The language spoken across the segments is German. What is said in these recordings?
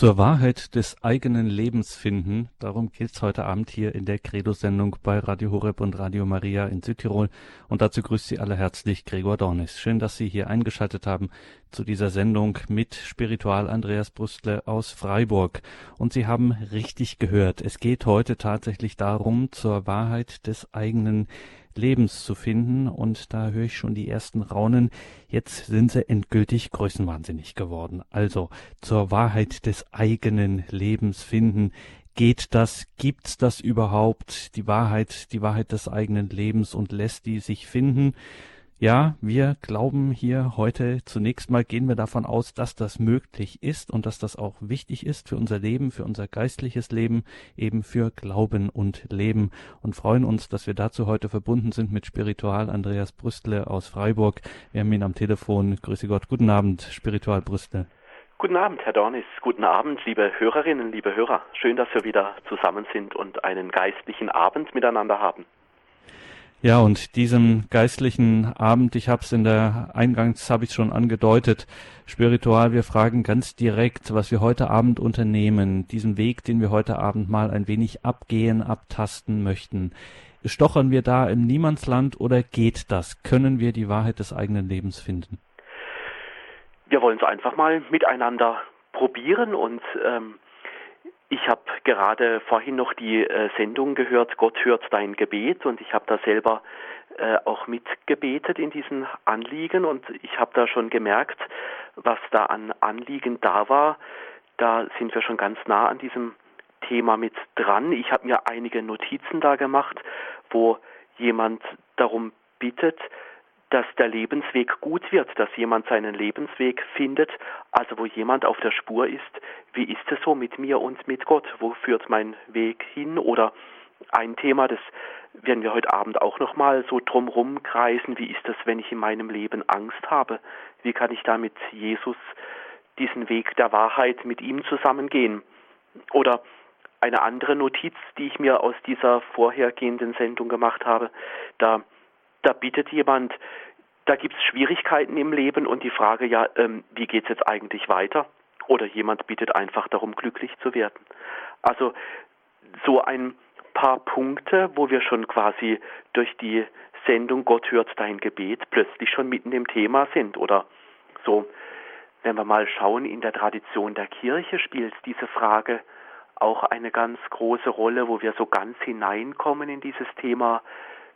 Zur Wahrheit des eigenen Lebens finden, darum geht's heute Abend hier in der Credo-Sendung bei Radio Horeb und Radio Maria in Südtirol. Und dazu grüßt Sie alle herzlich Gregor Dornis. Schön, dass Sie hier eingeschaltet haben zu dieser Sendung mit Spiritual Andreas Brüstle aus Freiburg. Und Sie haben richtig gehört, es geht heute tatsächlich darum, zur Wahrheit des eigenen Lebens zu finden. Und da höre ich schon die ersten Raunen. Jetzt sind sie endgültig größenwahnsinnig geworden. Also zur Wahrheit des eigenen Lebens finden. Geht das? Gibt's das überhaupt? Die Wahrheit, die Wahrheit des eigenen Lebens und lässt die sich finden? Ja, wir glauben hier heute zunächst mal gehen wir davon aus, dass das möglich ist und dass das auch wichtig ist für unser Leben, für unser geistliches Leben, eben für Glauben und Leben und freuen uns, dass wir dazu heute verbunden sind mit Spiritual Andreas Brüstle aus Freiburg. Wir haben ihn am Telefon. Grüße Gott. Guten Abend, Spiritual Brüstle. Guten Abend, Herr Dornis. Guten Abend, liebe Hörerinnen, liebe Hörer. Schön, dass wir wieder zusammen sind und einen geistlichen Abend miteinander haben. Ja, und diesem geistlichen Abend, ich habe es in der Eingangs, habe ich schon angedeutet, spiritual, wir fragen ganz direkt, was wir heute Abend unternehmen, diesen Weg, den wir heute Abend mal ein wenig abgehen, abtasten möchten. Stochern wir da im Niemandsland oder geht das? Können wir die Wahrheit des eigenen Lebens finden? Wir wollen es einfach mal miteinander probieren und ähm, ich habe gerade vorhin noch die äh, Sendung gehört, Gott hört dein Gebet und ich habe da selber äh, auch mitgebetet in diesen Anliegen und ich habe da schon gemerkt, was da an Anliegen da war. Da sind wir schon ganz nah an diesem Thema mit dran. Ich habe mir einige Notizen da gemacht, wo jemand darum bittet, dass der Lebensweg gut wird, dass jemand seinen Lebensweg findet, also wo jemand auf der Spur ist, wie ist es so mit mir und mit Gott, wo führt mein Weg hin? Oder ein Thema, das werden wir heute Abend auch nochmal so drumherum kreisen, wie ist es, wenn ich in meinem Leben Angst habe, wie kann ich da mit Jesus diesen Weg der Wahrheit mit ihm zusammengehen? Oder eine andere Notiz, die ich mir aus dieser vorhergehenden Sendung gemacht habe, da da bittet jemand, da gibt es Schwierigkeiten im Leben und die Frage, ja, ähm, wie geht es jetzt eigentlich weiter? Oder jemand bittet einfach darum, glücklich zu werden. Also so ein paar Punkte, wo wir schon quasi durch die Sendung Gott hört dein Gebet plötzlich schon mitten im Thema sind. Oder so, wenn wir mal schauen, in der Tradition der Kirche spielt diese Frage auch eine ganz große Rolle, wo wir so ganz hineinkommen in dieses Thema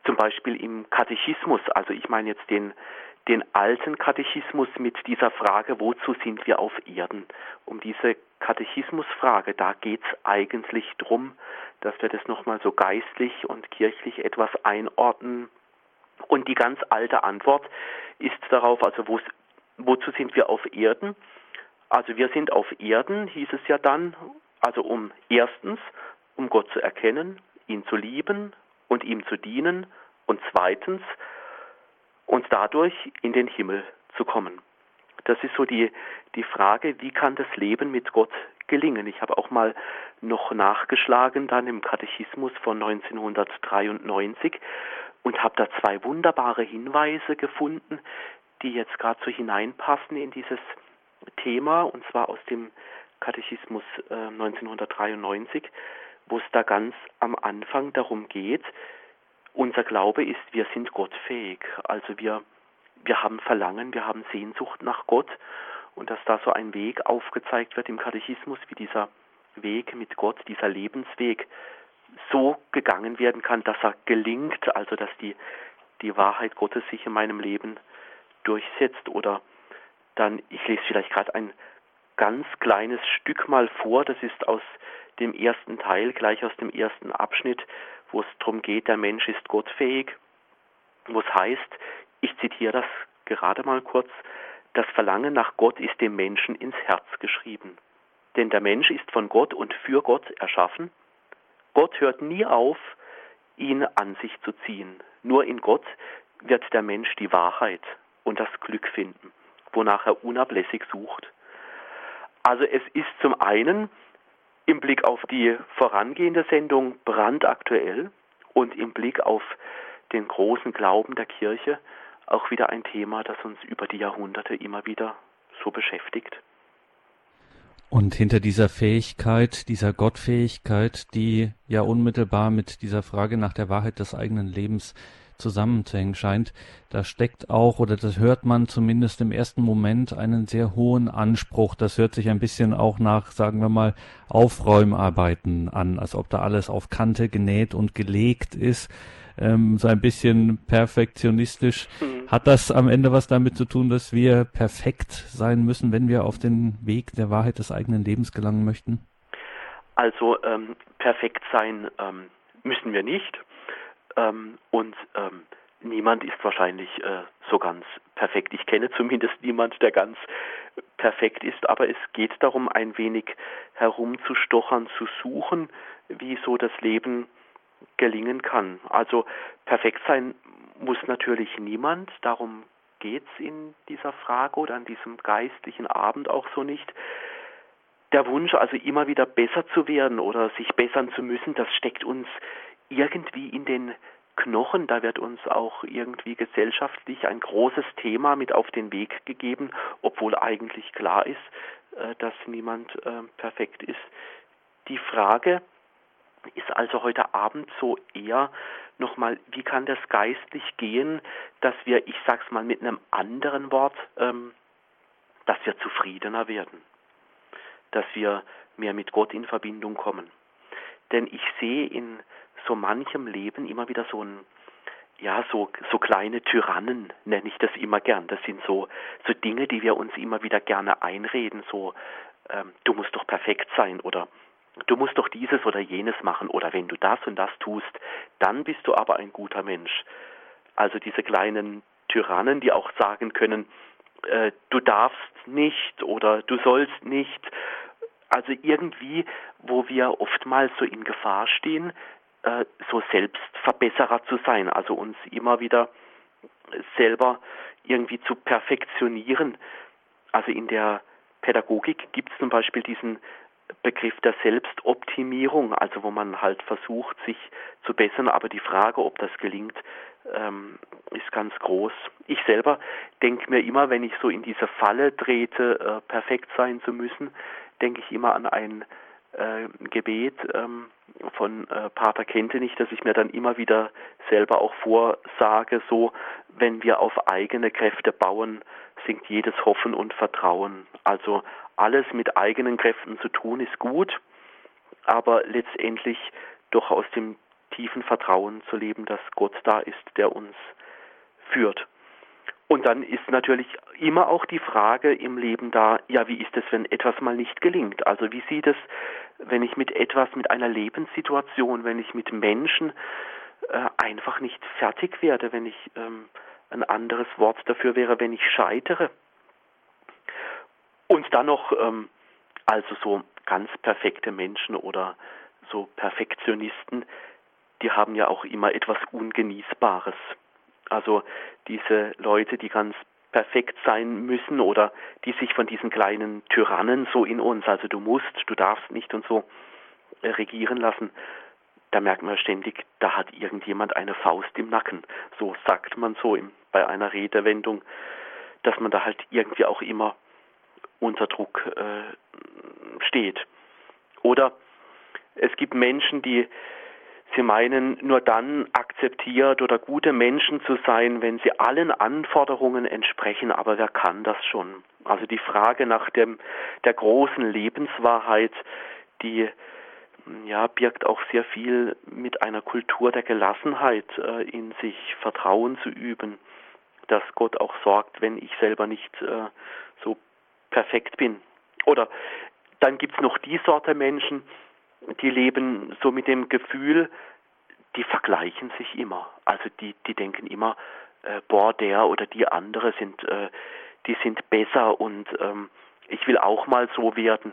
zum Beispiel im Katechismus, also ich meine jetzt den, den alten Katechismus mit dieser Frage, wozu sind wir auf Erden? Um diese Katechismusfrage, da geht es eigentlich drum, dass wir das nochmal so geistlich und kirchlich etwas einordnen. Und die ganz alte Antwort ist darauf, also wozu sind wir auf Erden? Also wir sind auf Erden, hieß es ja dann, also um erstens, um Gott zu erkennen, ihn zu lieben, und ihm zu dienen und zweitens uns dadurch in den Himmel zu kommen. Das ist so die, die Frage, wie kann das Leben mit Gott gelingen? Ich habe auch mal noch nachgeschlagen dann im Katechismus von 1993 und habe da zwei wunderbare Hinweise gefunden, die jetzt gerade so hineinpassen in dieses Thema, und zwar aus dem Katechismus äh, 1993 wo es da ganz am Anfang darum geht, unser Glaube ist, wir sind gottfähig. Also wir, wir haben Verlangen, wir haben Sehnsucht nach Gott und dass da so ein Weg aufgezeigt wird im Katechismus, wie dieser Weg mit Gott, dieser Lebensweg so gegangen werden kann, dass er gelingt, also dass die, die Wahrheit Gottes sich in meinem Leben durchsetzt oder dann, ich lese vielleicht gerade ein ganz kleines Stück mal vor, das ist aus dem ersten Teil, gleich aus dem ersten Abschnitt, wo es darum geht, der Mensch ist gottfähig, wo es heißt, ich zitiere das gerade mal kurz, das Verlangen nach Gott ist dem Menschen ins Herz geschrieben. Denn der Mensch ist von Gott und für Gott erschaffen. Gott hört nie auf, ihn an sich zu ziehen. Nur in Gott wird der Mensch die Wahrheit und das Glück finden, wonach er unablässig sucht. Also es ist zum einen im Blick auf die vorangehende Sendung brandaktuell und im Blick auf den großen Glauben der Kirche auch wieder ein Thema, das uns über die Jahrhunderte immer wieder so beschäftigt. Und hinter dieser Fähigkeit, dieser Gottfähigkeit, die ja unmittelbar mit dieser Frage nach der Wahrheit des eigenen Lebens zusammenzuhängen scheint, da steckt auch, oder das hört man zumindest im ersten Moment, einen sehr hohen Anspruch. Das hört sich ein bisschen auch nach, sagen wir mal, Aufräumarbeiten an, als ob da alles auf Kante genäht und gelegt ist. Ähm, so ein bisschen perfektionistisch. Mhm. Hat das am Ende was damit zu tun, dass wir perfekt sein müssen, wenn wir auf den Weg der Wahrheit des eigenen Lebens gelangen möchten? Also ähm, perfekt sein ähm, müssen wir nicht. Ähm, und ähm, niemand ist wahrscheinlich äh, so ganz perfekt. Ich kenne zumindest niemand, der ganz perfekt ist, aber es geht darum, ein wenig herumzustochern, zu suchen, wie so das Leben gelingen kann. Also perfekt sein muss natürlich niemand, darum geht es in dieser Frage oder an diesem geistlichen Abend auch so nicht. Der Wunsch, also immer wieder besser zu werden oder sich bessern zu müssen, das steckt uns irgendwie in den Knochen, da wird uns auch irgendwie gesellschaftlich ein großes Thema mit auf den Weg gegeben, obwohl eigentlich klar ist, äh, dass niemand äh, perfekt ist. Die Frage ist also heute Abend so eher nochmal, wie kann das geistlich gehen, dass wir, ich sag's mal mit einem anderen Wort, ähm, dass wir zufriedener werden, dass wir mehr mit Gott in Verbindung kommen. Denn ich sehe in so manchem Leben immer wieder so ein, ja, so, so kleine Tyrannen, nenne ich das immer gern. Das sind so, so Dinge, die wir uns immer wieder gerne einreden, so, ähm, du musst doch perfekt sein oder du musst doch dieses oder jenes machen oder wenn du das und das tust, dann bist du aber ein guter Mensch. Also diese kleinen Tyrannen, die auch sagen können, äh, du darfst nicht oder du sollst nicht. Also irgendwie, wo wir oftmals so in Gefahr stehen, äh, so Selbstverbesserer zu sein, also uns immer wieder selber irgendwie zu perfektionieren. Also in der Pädagogik gibt es zum Beispiel diesen Begriff der Selbstoptimierung, also wo man halt versucht, sich zu bessern, aber die Frage, ob das gelingt, ähm, ist ganz groß. Ich selber denke mir immer, wenn ich so in diese Falle trete, äh, perfekt sein zu müssen, denke ich immer an ein äh, Gebet ähm, von äh, Pater Kentenich, dass ich mir dann immer wieder selber auch vorsage, so, wenn wir auf eigene Kräfte bauen, sinkt jedes Hoffen und Vertrauen. Also alles mit eigenen Kräften zu tun ist gut, aber letztendlich doch aus dem tiefen Vertrauen zu leben, dass Gott da ist, der uns führt. Und dann ist natürlich immer auch die Frage im Leben da, ja, wie ist es, wenn etwas mal nicht gelingt? Also wie sieht es, wenn ich mit etwas, mit einer Lebenssituation, wenn ich mit Menschen äh, einfach nicht fertig werde, wenn ich ähm, ein anderes Wort dafür wäre, wenn ich scheitere? Und dann noch, ähm, also so ganz perfekte Menschen oder so Perfektionisten, die haben ja auch immer etwas Ungenießbares. Also diese Leute, die ganz perfekt sein müssen oder die sich von diesen kleinen Tyrannen so in uns, also du musst, du darfst nicht und so äh, regieren lassen, da merkt man ständig, da hat irgendjemand eine Faust im Nacken. So sagt man so im, bei einer Redewendung, dass man da halt irgendwie auch immer unter Druck äh, steht. Oder es gibt Menschen, die Sie meinen, nur dann akzeptiert oder gute Menschen zu sein, wenn sie allen Anforderungen entsprechen, aber wer kann das schon? Also die Frage nach dem, der großen Lebenswahrheit, die ja, birgt auch sehr viel mit einer Kultur der Gelassenheit äh, in sich, Vertrauen zu üben, dass Gott auch sorgt, wenn ich selber nicht äh, so perfekt bin. Oder dann gibt es noch die Sorte Menschen, die leben so mit dem Gefühl, die vergleichen sich immer. Also die, die denken immer, äh, boah, der oder die andere sind, äh, die sind besser und ähm, ich will auch mal so werden.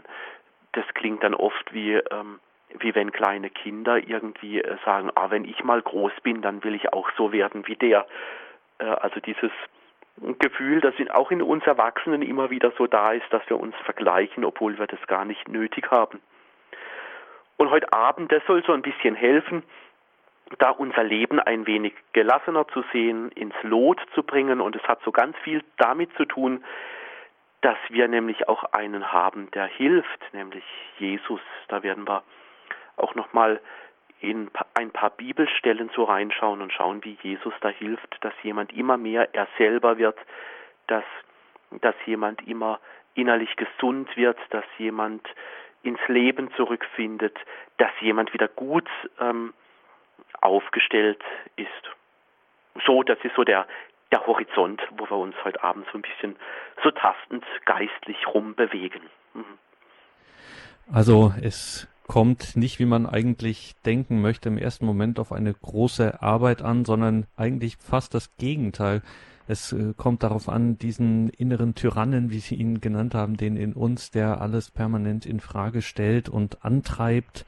Das klingt dann oft wie, ähm, wie wenn kleine Kinder irgendwie äh, sagen, ah, wenn ich mal groß bin, dann will ich auch so werden wie der. Äh, also dieses Gefühl, das auch in uns Erwachsenen immer wieder so da ist, dass wir uns vergleichen, obwohl wir das gar nicht nötig haben. Und heute Abend, das soll so ein bisschen helfen, da unser Leben ein wenig gelassener zu sehen, ins Lot zu bringen. Und es hat so ganz viel damit zu tun, dass wir nämlich auch einen haben, der hilft, nämlich Jesus. Da werden wir auch nochmal in ein paar Bibelstellen so reinschauen und schauen, wie Jesus da hilft, dass jemand immer mehr er selber wird, dass, dass jemand immer innerlich gesund wird, dass jemand ins Leben zurückfindet, dass jemand wieder gut ähm, aufgestellt ist. So, das ist so der, der Horizont, wo wir uns heute Abend so ein bisschen so tastend geistlich rumbewegen. Mhm. Also es kommt nicht, wie man eigentlich denken möchte, im ersten Moment auf eine große Arbeit an, sondern eigentlich fast das Gegenteil. Es äh, kommt darauf an, diesen inneren Tyrannen, wie Sie ihn genannt haben, den in uns, der alles permanent in Frage stellt und antreibt,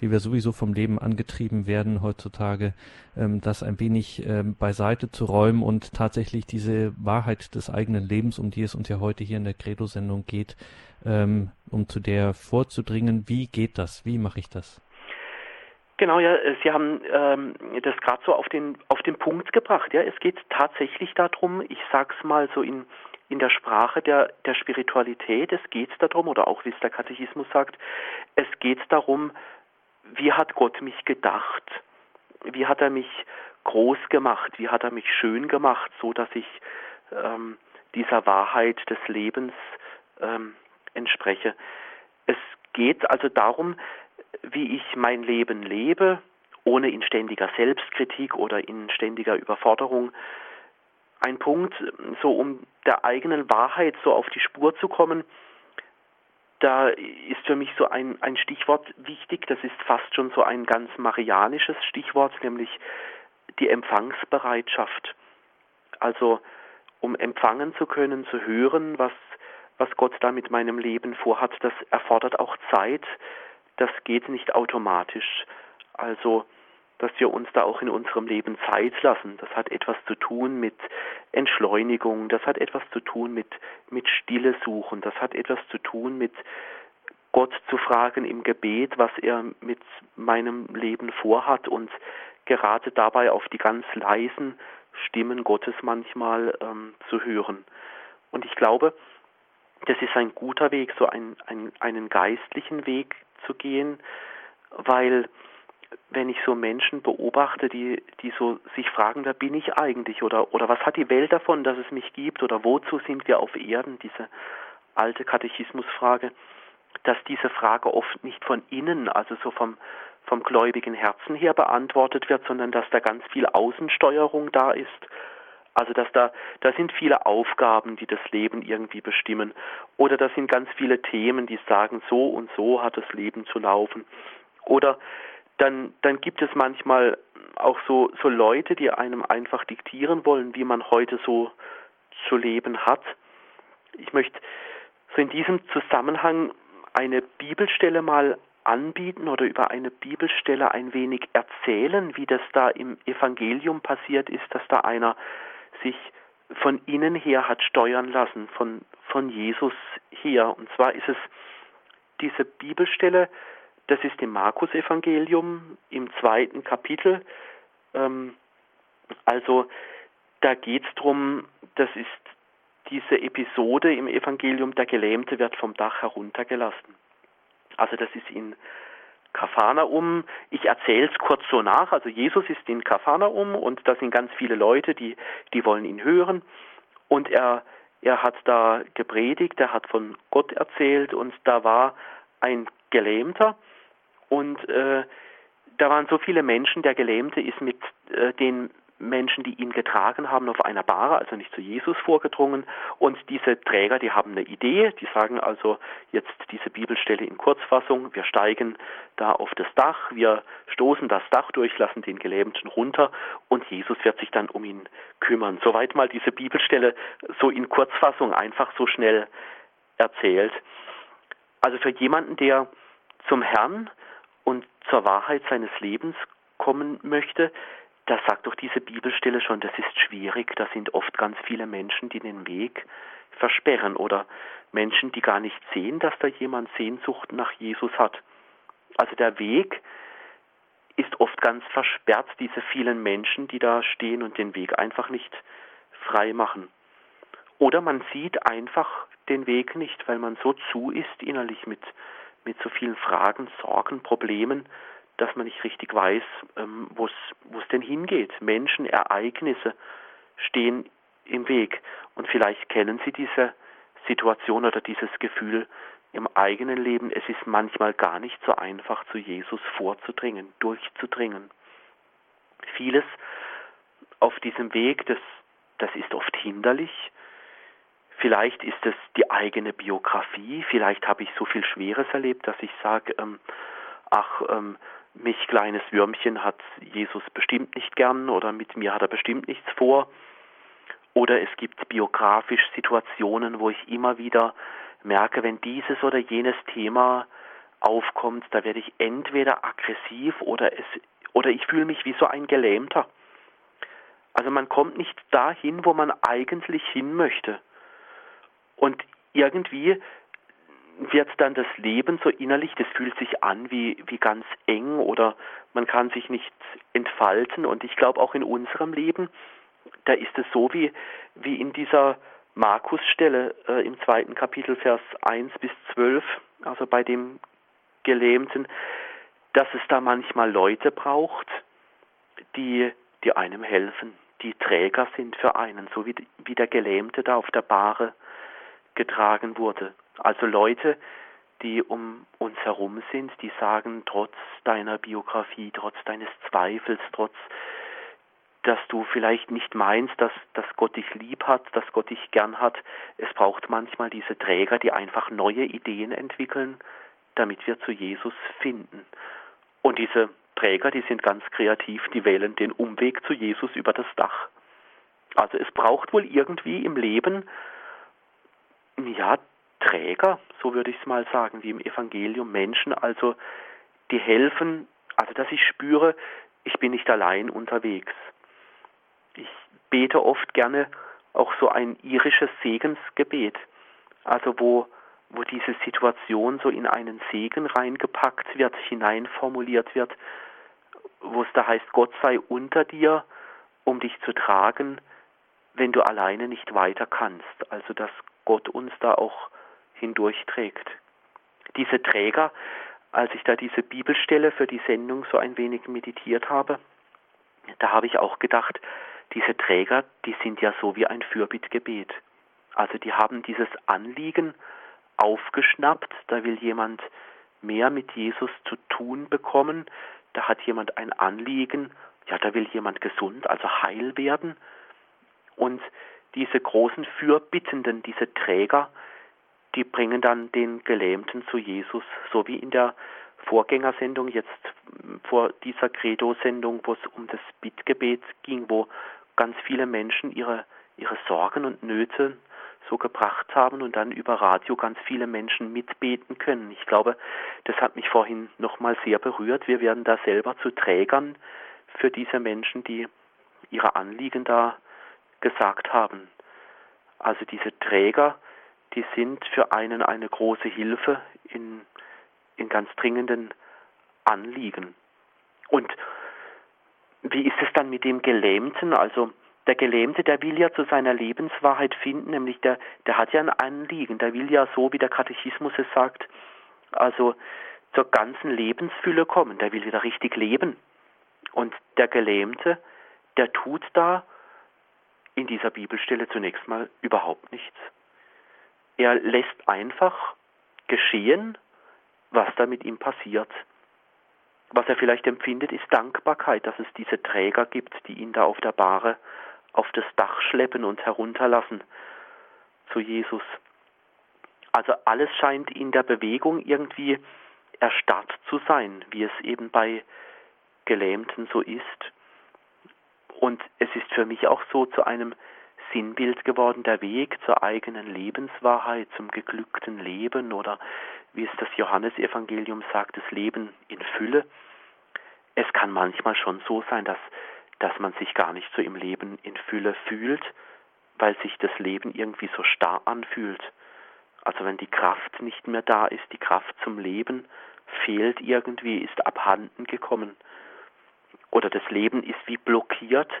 wie wir sowieso vom Leben angetrieben werden heutzutage, ähm, das ein wenig ähm, beiseite zu räumen und tatsächlich diese Wahrheit des eigenen Lebens, um die es uns ja heute hier in der Credo-Sendung geht, ähm, um zu der vorzudringen. Wie geht das? Wie mache ich das? Genau, ja, Sie haben ähm, das gerade so auf den auf den Punkt gebracht. Ja, es geht tatsächlich darum. Ich sag's mal so in in der Sprache der der Spiritualität. Es geht darum, oder auch wie es der Katechismus sagt, es geht darum, wie hat Gott mich gedacht? Wie hat er mich groß gemacht? Wie hat er mich schön gemacht, so dass ich ähm, dieser Wahrheit des Lebens ähm, entspreche? Es geht also darum, wie ich mein Leben lebe, ohne in ständiger Selbstkritik oder in ständiger Überforderung. Ein Punkt, so um der eigenen Wahrheit so auf die Spur zu kommen, da ist für mich so ein, ein Stichwort wichtig, das ist fast schon so ein ganz marianisches Stichwort, nämlich die Empfangsbereitschaft. Also um empfangen zu können, zu hören, was, was Gott da mit meinem Leben vorhat, das erfordert auch Zeit, das geht nicht automatisch. Also dass wir uns da auch in unserem Leben Zeit lassen. Das hat etwas zu tun mit Entschleunigung, das hat etwas zu tun mit, mit Stille suchen, das hat etwas zu tun mit Gott zu fragen im Gebet, was er mit meinem Leben vorhat und gerade dabei auf die ganz leisen Stimmen Gottes manchmal ähm, zu hören. Und ich glaube, das ist ein guter Weg, so ein, ein, einen geistlichen Weg zu gehen, weil wenn ich so Menschen beobachte, die, die so sich fragen, wer bin ich eigentlich? Oder, oder was hat die Welt davon, dass es mich gibt? Oder wozu sind wir auf Erden, diese alte Katechismusfrage, dass diese Frage oft nicht von innen, also so vom, vom gläubigen Herzen her beantwortet wird, sondern dass da ganz viel Außensteuerung da ist. Also dass da, da sind viele Aufgaben, die das Leben irgendwie bestimmen. Oder da sind ganz viele Themen, die sagen, so und so hat das Leben zu laufen. Oder dann, dann gibt es manchmal auch so, so Leute, die einem einfach diktieren wollen, wie man heute so zu leben hat. Ich möchte so in diesem Zusammenhang eine Bibelstelle mal anbieten oder über eine Bibelstelle ein wenig erzählen, wie das da im Evangelium passiert ist, dass da einer sich von innen her hat steuern lassen, von, von Jesus her. Und zwar ist es diese Bibelstelle, das ist im Markus-Evangelium im zweiten Kapitel. Ähm, also da geht es darum, das ist diese Episode im Evangelium, der Gelähmte wird vom Dach heruntergelassen. Also das ist in Kapharnaum. Ich erzähle es kurz so nach. Also Jesus ist in Kapharnaum und da sind ganz viele Leute, die, die wollen ihn hören. Und er, er hat da gepredigt, er hat von Gott erzählt und da war ein Gelähmter, und äh, da waren so viele Menschen, der Gelähmte ist mit äh, den Menschen, die ihn getragen haben, auf einer Bahre, also nicht zu Jesus vorgedrungen. Und diese Träger, die haben eine Idee, die sagen also jetzt diese Bibelstelle in Kurzfassung, wir steigen da auf das Dach, wir stoßen das Dach durch, lassen den Gelähmten runter und Jesus wird sich dann um ihn kümmern. Soweit mal diese Bibelstelle so in Kurzfassung einfach so schnell erzählt. Also für jemanden, der zum Herrn und zur Wahrheit seines Lebens kommen möchte, da sagt doch diese Bibelstelle schon, das ist schwierig, da sind oft ganz viele Menschen, die den Weg versperren oder Menschen, die gar nicht sehen, dass da jemand Sehnsucht nach Jesus hat. Also der Weg ist oft ganz versperrt, diese vielen Menschen, die da stehen und den Weg einfach nicht frei machen. Oder man sieht einfach den Weg nicht, weil man so zu ist innerlich mit, mit so vielen Fragen, Sorgen, Problemen, dass man nicht richtig weiß, ähm, wo es denn hingeht. Menschen, Ereignisse stehen im Weg. Und vielleicht kennen Sie diese Situation oder dieses Gefühl im eigenen Leben. Es ist manchmal gar nicht so einfach, zu Jesus vorzudringen, durchzudringen. Vieles auf diesem Weg, das, das ist oft hinderlich. Vielleicht ist es die eigene Biografie, vielleicht habe ich so viel Schweres erlebt, dass ich sage, ähm, ach, ähm, mich kleines Würmchen hat Jesus bestimmt nicht gern oder mit mir hat er bestimmt nichts vor. Oder es gibt biografisch Situationen, wo ich immer wieder merke, wenn dieses oder jenes Thema aufkommt, da werde ich entweder aggressiv oder es oder ich fühle mich wie so ein Gelähmter. Also man kommt nicht dahin, wo man eigentlich hin möchte. Und irgendwie wird dann das Leben so innerlich, das fühlt sich an wie, wie ganz eng oder man kann sich nicht entfalten. Und ich glaube auch in unserem Leben, da ist es so wie, wie in dieser Markus-Stelle äh, im zweiten Kapitel, Vers 1 bis 12, also bei dem Gelähmten, dass es da manchmal Leute braucht, die, die einem helfen, die Träger sind für einen, so wie, wie der Gelähmte da auf der Bahre getragen wurde. Also Leute, die um uns herum sind, die sagen, trotz deiner Biografie, trotz deines Zweifels, trotz dass du vielleicht nicht meinst, dass, dass Gott dich lieb hat, dass Gott dich gern hat. Es braucht manchmal diese Träger, die einfach neue Ideen entwickeln, damit wir zu Jesus finden. Und diese Träger, die sind ganz kreativ, die wählen den Umweg zu Jesus über das Dach. Also es braucht wohl irgendwie im Leben, ja, Träger, so würde ich es mal sagen, wie im Evangelium, Menschen, also die helfen, also dass ich spüre, ich bin nicht allein unterwegs ich bete oft gerne auch so ein irisches Segensgebet, also wo, wo diese Situation so in einen Segen reingepackt wird, hineinformuliert wird, wo es da heißt, Gott sei unter dir, um dich zu tragen, wenn du alleine nicht weiter kannst. Also dass Gott uns da auch hindurchträgt. Diese Träger, als ich da diese Bibelstelle für die Sendung so ein wenig meditiert habe, da habe ich auch gedacht, diese Träger, die sind ja so wie ein Fürbittgebet. Also die haben dieses Anliegen aufgeschnappt, da will jemand mehr mit Jesus zu tun bekommen, da hat jemand ein Anliegen, ja, da will jemand gesund, also heil werden. Und diese großen Fürbittenden, diese Träger, die bringen dann den Gelähmten zu Jesus, so wie in der Vorgängersendung, jetzt vor dieser Credo-Sendung, wo es um das Bittgebet ging, wo ganz viele Menschen ihre, ihre Sorgen und Nöte so gebracht haben und dann über Radio ganz viele Menschen mitbeten können. Ich glaube, das hat mich vorhin nochmal sehr berührt. Wir werden da selber zu Trägern für diese Menschen, die ihre Anliegen da gesagt haben. Also diese Träger, die sind für einen eine große Hilfe in, in ganz dringenden Anliegen. Und wie ist es dann mit dem Gelähmten? Also der Gelähmte, der will ja zu seiner Lebenswahrheit finden, nämlich der, der hat ja ein Anliegen, der will ja so, wie der Katechismus es sagt, also zur ganzen Lebensfülle kommen, der will wieder richtig leben. Und der Gelähmte, der tut da in dieser Bibelstelle zunächst mal überhaupt nichts. Er lässt einfach geschehen, was da mit ihm passiert. Was er vielleicht empfindet, ist Dankbarkeit, dass es diese Träger gibt, die ihn da auf der Bahre auf das Dach schleppen und herunterlassen zu Jesus. Also alles scheint in der Bewegung irgendwie erstarrt zu sein, wie es eben bei Gelähmten so ist. Und es ist für mich auch so zu einem Sinnbild geworden, der Weg zur eigenen Lebenswahrheit, zum geglückten Leben oder wie es das Johannesevangelium sagt, das Leben in Fülle. Es kann manchmal schon so sein, dass, dass man sich gar nicht so im Leben in Fülle fühlt, weil sich das Leben irgendwie so starr anfühlt. Also wenn die Kraft nicht mehr da ist, die Kraft zum Leben fehlt irgendwie, ist abhanden gekommen. Oder das Leben ist wie blockiert,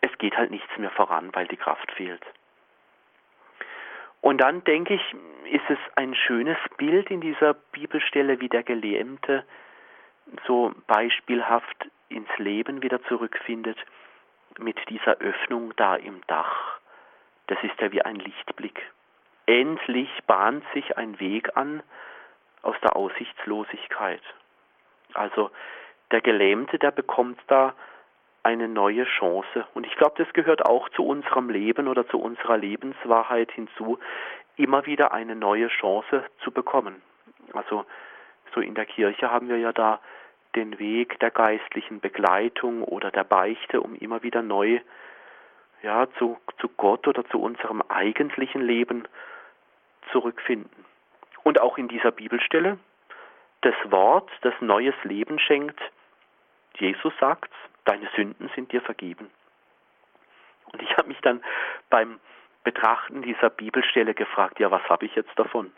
es geht halt nichts mehr voran, weil die Kraft fehlt. Und dann denke ich, ist es ein schönes Bild in dieser Bibelstelle, wie der Gelähmte so beispielhaft ins Leben wieder zurückfindet mit dieser Öffnung da im Dach. Das ist ja wie ein Lichtblick. Endlich bahnt sich ein Weg an aus der Aussichtslosigkeit. Also der Gelähmte, der bekommt da eine neue Chance. Und ich glaube, das gehört auch zu unserem Leben oder zu unserer Lebenswahrheit hinzu, immer wieder eine neue Chance zu bekommen. Also so in der Kirche haben wir ja da den Weg der geistlichen Begleitung oder der Beichte, um immer wieder neu ja, zu, zu Gott oder zu unserem eigentlichen Leben zurückfinden. Und auch in dieser Bibelstelle, das Wort, das neues Leben schenkt, Jesus sagt, deine Sünden sind dir vergeben. Und ich habe mich dann beim Betrachten dieser Bibelstelle gefragt, ja, was habe ich jetzt davon?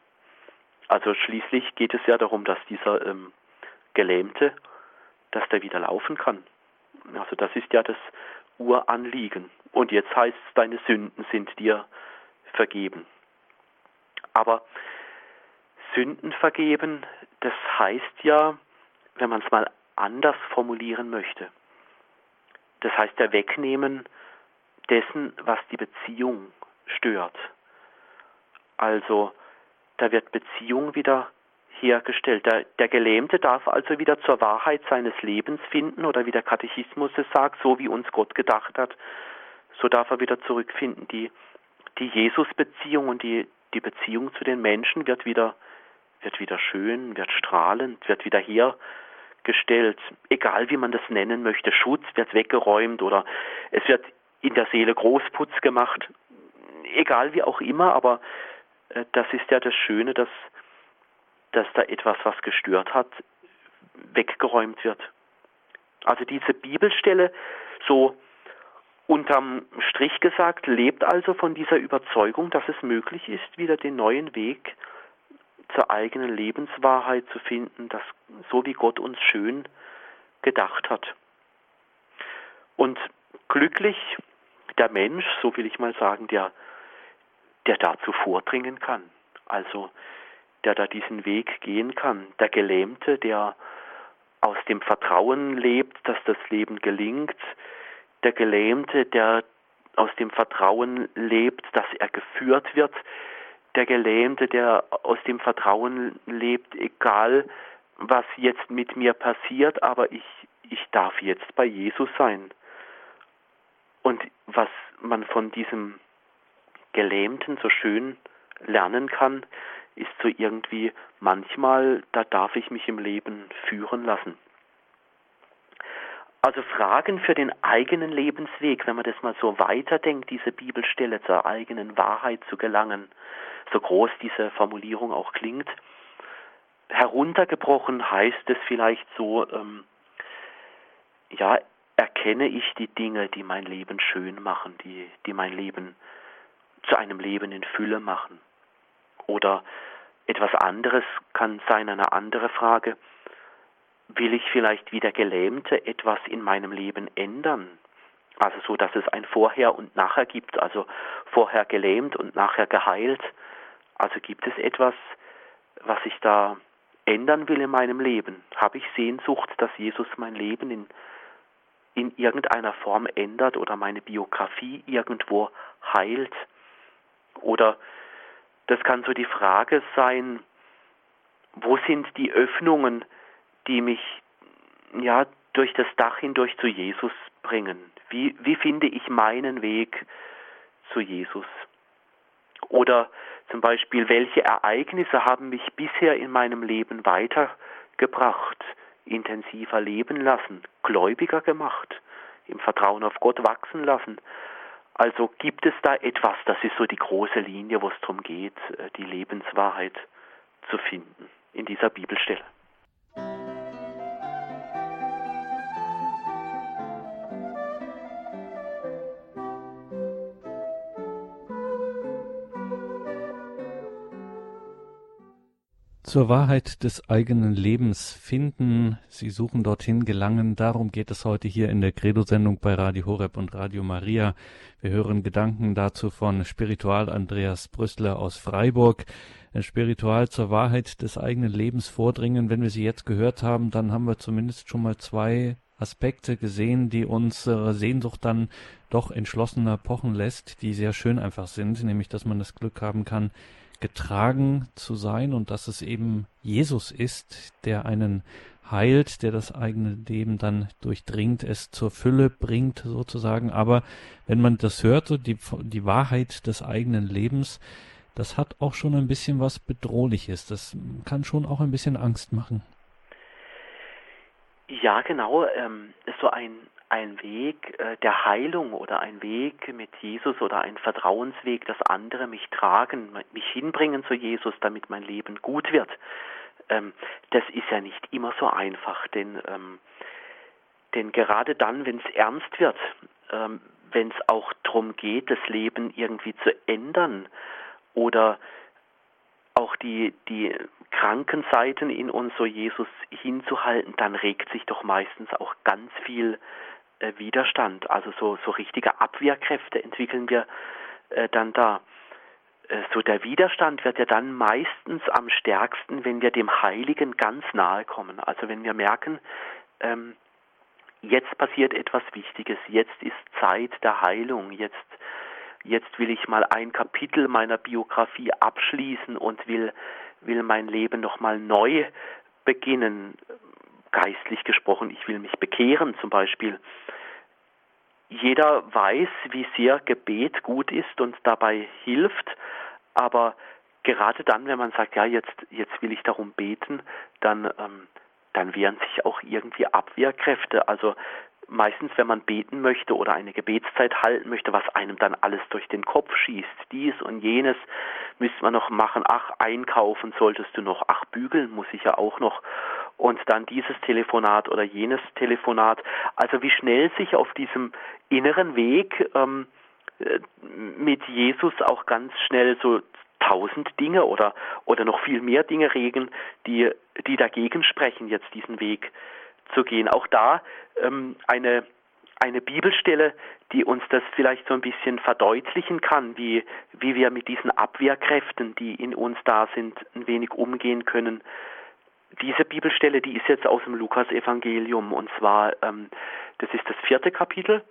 Also schließlich geht es ja darum, dass dieser ähm, Gelähmte, dass der wieder laufen kann. Also das ist ja das Uranliegen. Und jetzt heißt es, deine Sünden sind dir vergeben. Aber Sünden vergeben, das heißt ja, wenn man es mal anders formulieren möchte, das heißt ja wegnehmen dessen, was die Beziehung stört. Also da wird Beziehung wieder hergestellt. Der, der, Gelähmte darf also wieder zur Wahrheit seines Lebens finden oder wie der Katechismus es sagt, so wie uns Gott gedacht hat, so darf er wieder zurückfinden. Die, die Jesus-Beziehung und die, die Beziehung zu den Menschen wird wieder, wird wieder schön, wird strahlend, wird wieder hergestellt, egal wie man das nennen möchte. Schutz wird weggeräumt oder es wird in der Seele Großputz gemacht, egal wie auch immer, aber äh, das ist ja das Schöne, dass, dass da etwas, was gestört hat, weggeräumt wird. Also diese Bibelstelle, so unterm Strich gesagt, lebt also von dieser Überzeugung, dass es möglich ist, wieder den neuen Weg zur eigenen Lebenswahrheit zu finden, das, so wie Gott uns schön gedacht hat. Und glücklich der Mensch, so will ich mal sagen, der, der dazu vordringen kann. Also der da diesen Weg gehen kann. Der Gelähmte, der aus dem Vertrauen lebt, dass das Leben gelingt. Der Gelähmte, der aus dem Vertrauen lebt, dass er geführt wird. Der Gelähmte, der aus dem Vertrauen lebt, egal was jetzt mit mir passiert, aber ich, ich darf jetzt bei Jesus sein. Und was man von diesem Gelähmten so schön lernen kann, ist so irgendwie manchmal, da darf ich mich im Leben führen lassen. Also Fragen für den eigenen Lebensweg, wenn man das mal so weiterdenkt, diese Bibelstelle zur eigenen Wahrheit zu gelangen, so groß diese Formulierung auch klingt. Heruntergebrochen heißt es vielleicht so, ähm, ja, erkenne ich die Dinge, die mein Leben schön machen, die, die mein Leben zu einem Leben in Fülle machen. Oder etwas anderes kann sein, eine andere Frage. Will ich vielleicht wie der Gelähmte etwas in meinem Leben ändern? Also so, dass es ein Vorher und Nachher gibt, also vorher gelähmt und nachher geheilt. Also gibt es etwas, was ich da ändern will in meinem Leben? Habe ich Sehnsucht, dass Jesus mein Leben in, in irgendeiner Form ändert oder meine Biografie irgendwo heilt? Oder das kann so die Frage sein, wo sind die Öffnungen, die mich ja durch das Dach hindurch zu Jesus bringen? Wie, wie finde ich meinen Weg zu Jesus? Oder zum Beispiel, welche Ereignisse haben mich bisher in meinem Leben weitergebracht, intensiver leben lassen, gläubiger gemacht, im Vertrauen auf Gott wachsen lassen? Also gibt es da etwas, das ist so die große Linie, wo es darum geht, äh, die Lebenswahrheit zu finden in dieser Bibelstelle. Zur Wahrheit des eigenen Lebens finden. Sie suchen dorthin gelangen. Darum geht es heute hier in der Credo-Sendung bei Radio Horeb und Radio Maria. Wir hören Gedanken dazu von Spiritual Andreas Brüssler aus Freiburg. Spiritual zur Wahrheit des eigenen Lebens vordringen. Wenn wir sie jetzt gehört haben, dann haben wir zumindest schon mal zwei Aspekte gesehen, die unsere Sehnsucht dann doch entschlossener pochen lässt, die sehr schön einfach sind, nämlich dass man das Glück haben kann, getragen zu sein und dass es eben Jesus ist, der einen heilt, der das eigene Leben dann durchdringt, es zur Fülle bringt sozusagen. Aber wenn man das hört, so die, die Wahrheit des eigenen Lebens, das hat auch schon ein bisschen was Bedrohliches. Das kann schon auch ein bisschen Angst machen. Ja, genau. Ähm, so ein, ein Weg äh, der Heilung oder ein Weg mit Jesus oder ein Vertrauensweg, dass andere mich tragen, mich hinbringen zu Jesus, damit mein Leben gut wird. Ähm, das ist ja nicht immer so einfach, denn, ähm, denn gerade dann, wenn es ernst wird, ähm, wenn es auch darum geht, das Leben irgendwie zu ändern oder die, die kranken Seiten in uns so Jesus hinzuhalten, dann regt sich doch meistens auch ganz viel äh, Widerstand, also so, so richtige Abwehrkräfte entwickeln wir äh, dann da. Äh, so der Widerstand wird ja dann meistens am stärksten, wenn wir dem Heiligen ganz nahe kommen. Also wenn wir merken, ähm, jetzt passiert etwas Wichtiges, jetzt ist Zeit der Heilung, jetzt, jetzt will ich mal ein Kapitel meiner Biografie abschließen und will, will mein Leben nochmal neu beginnen, geistlich gesprochen, ich will mich bekehren zum Beispiel. Jeder weiß, wie sehr Gebet gut ist und dabei hilft, aber gerade dann, wenn man sagt, ja, jetzt, jetzt will ich darum beten, dann, ähm, dann wehren sich auch irgendwie Abwehrkräfte. Also meistens, wenn man beten möchte oder eine Gebetszeit halten möchte, was einem dann alles durch den Kopf schießt, dies und jenes müsste man noch machen, ach, einkaufen solltest du noch, ach, bügeln muss ich ja auch noch. Und dann dieses Telefonat oder jenes Telefonat. Also wie schnell sich auf diesem inneren Weg ähm, äh, mit Jesus auch ganz schnell so tausend Dinge oder, oder noch viel mehr Dinge regen, die, die dagegen sprechen, jetzt diesen Weg zu gehen. Auch da ähm, eine, eine Bibelstelle, die uns das vielleicht so ein bisschen verdeutlichen kann, wie, wie wir mit diesen Abwehrkräften, die in uns da sind, ein wenig umgehen können diese Bibelstelle, die ist jetzt aus dem Lukas-Evangelium und zwar, ähm, das ist das vierte Kapitel,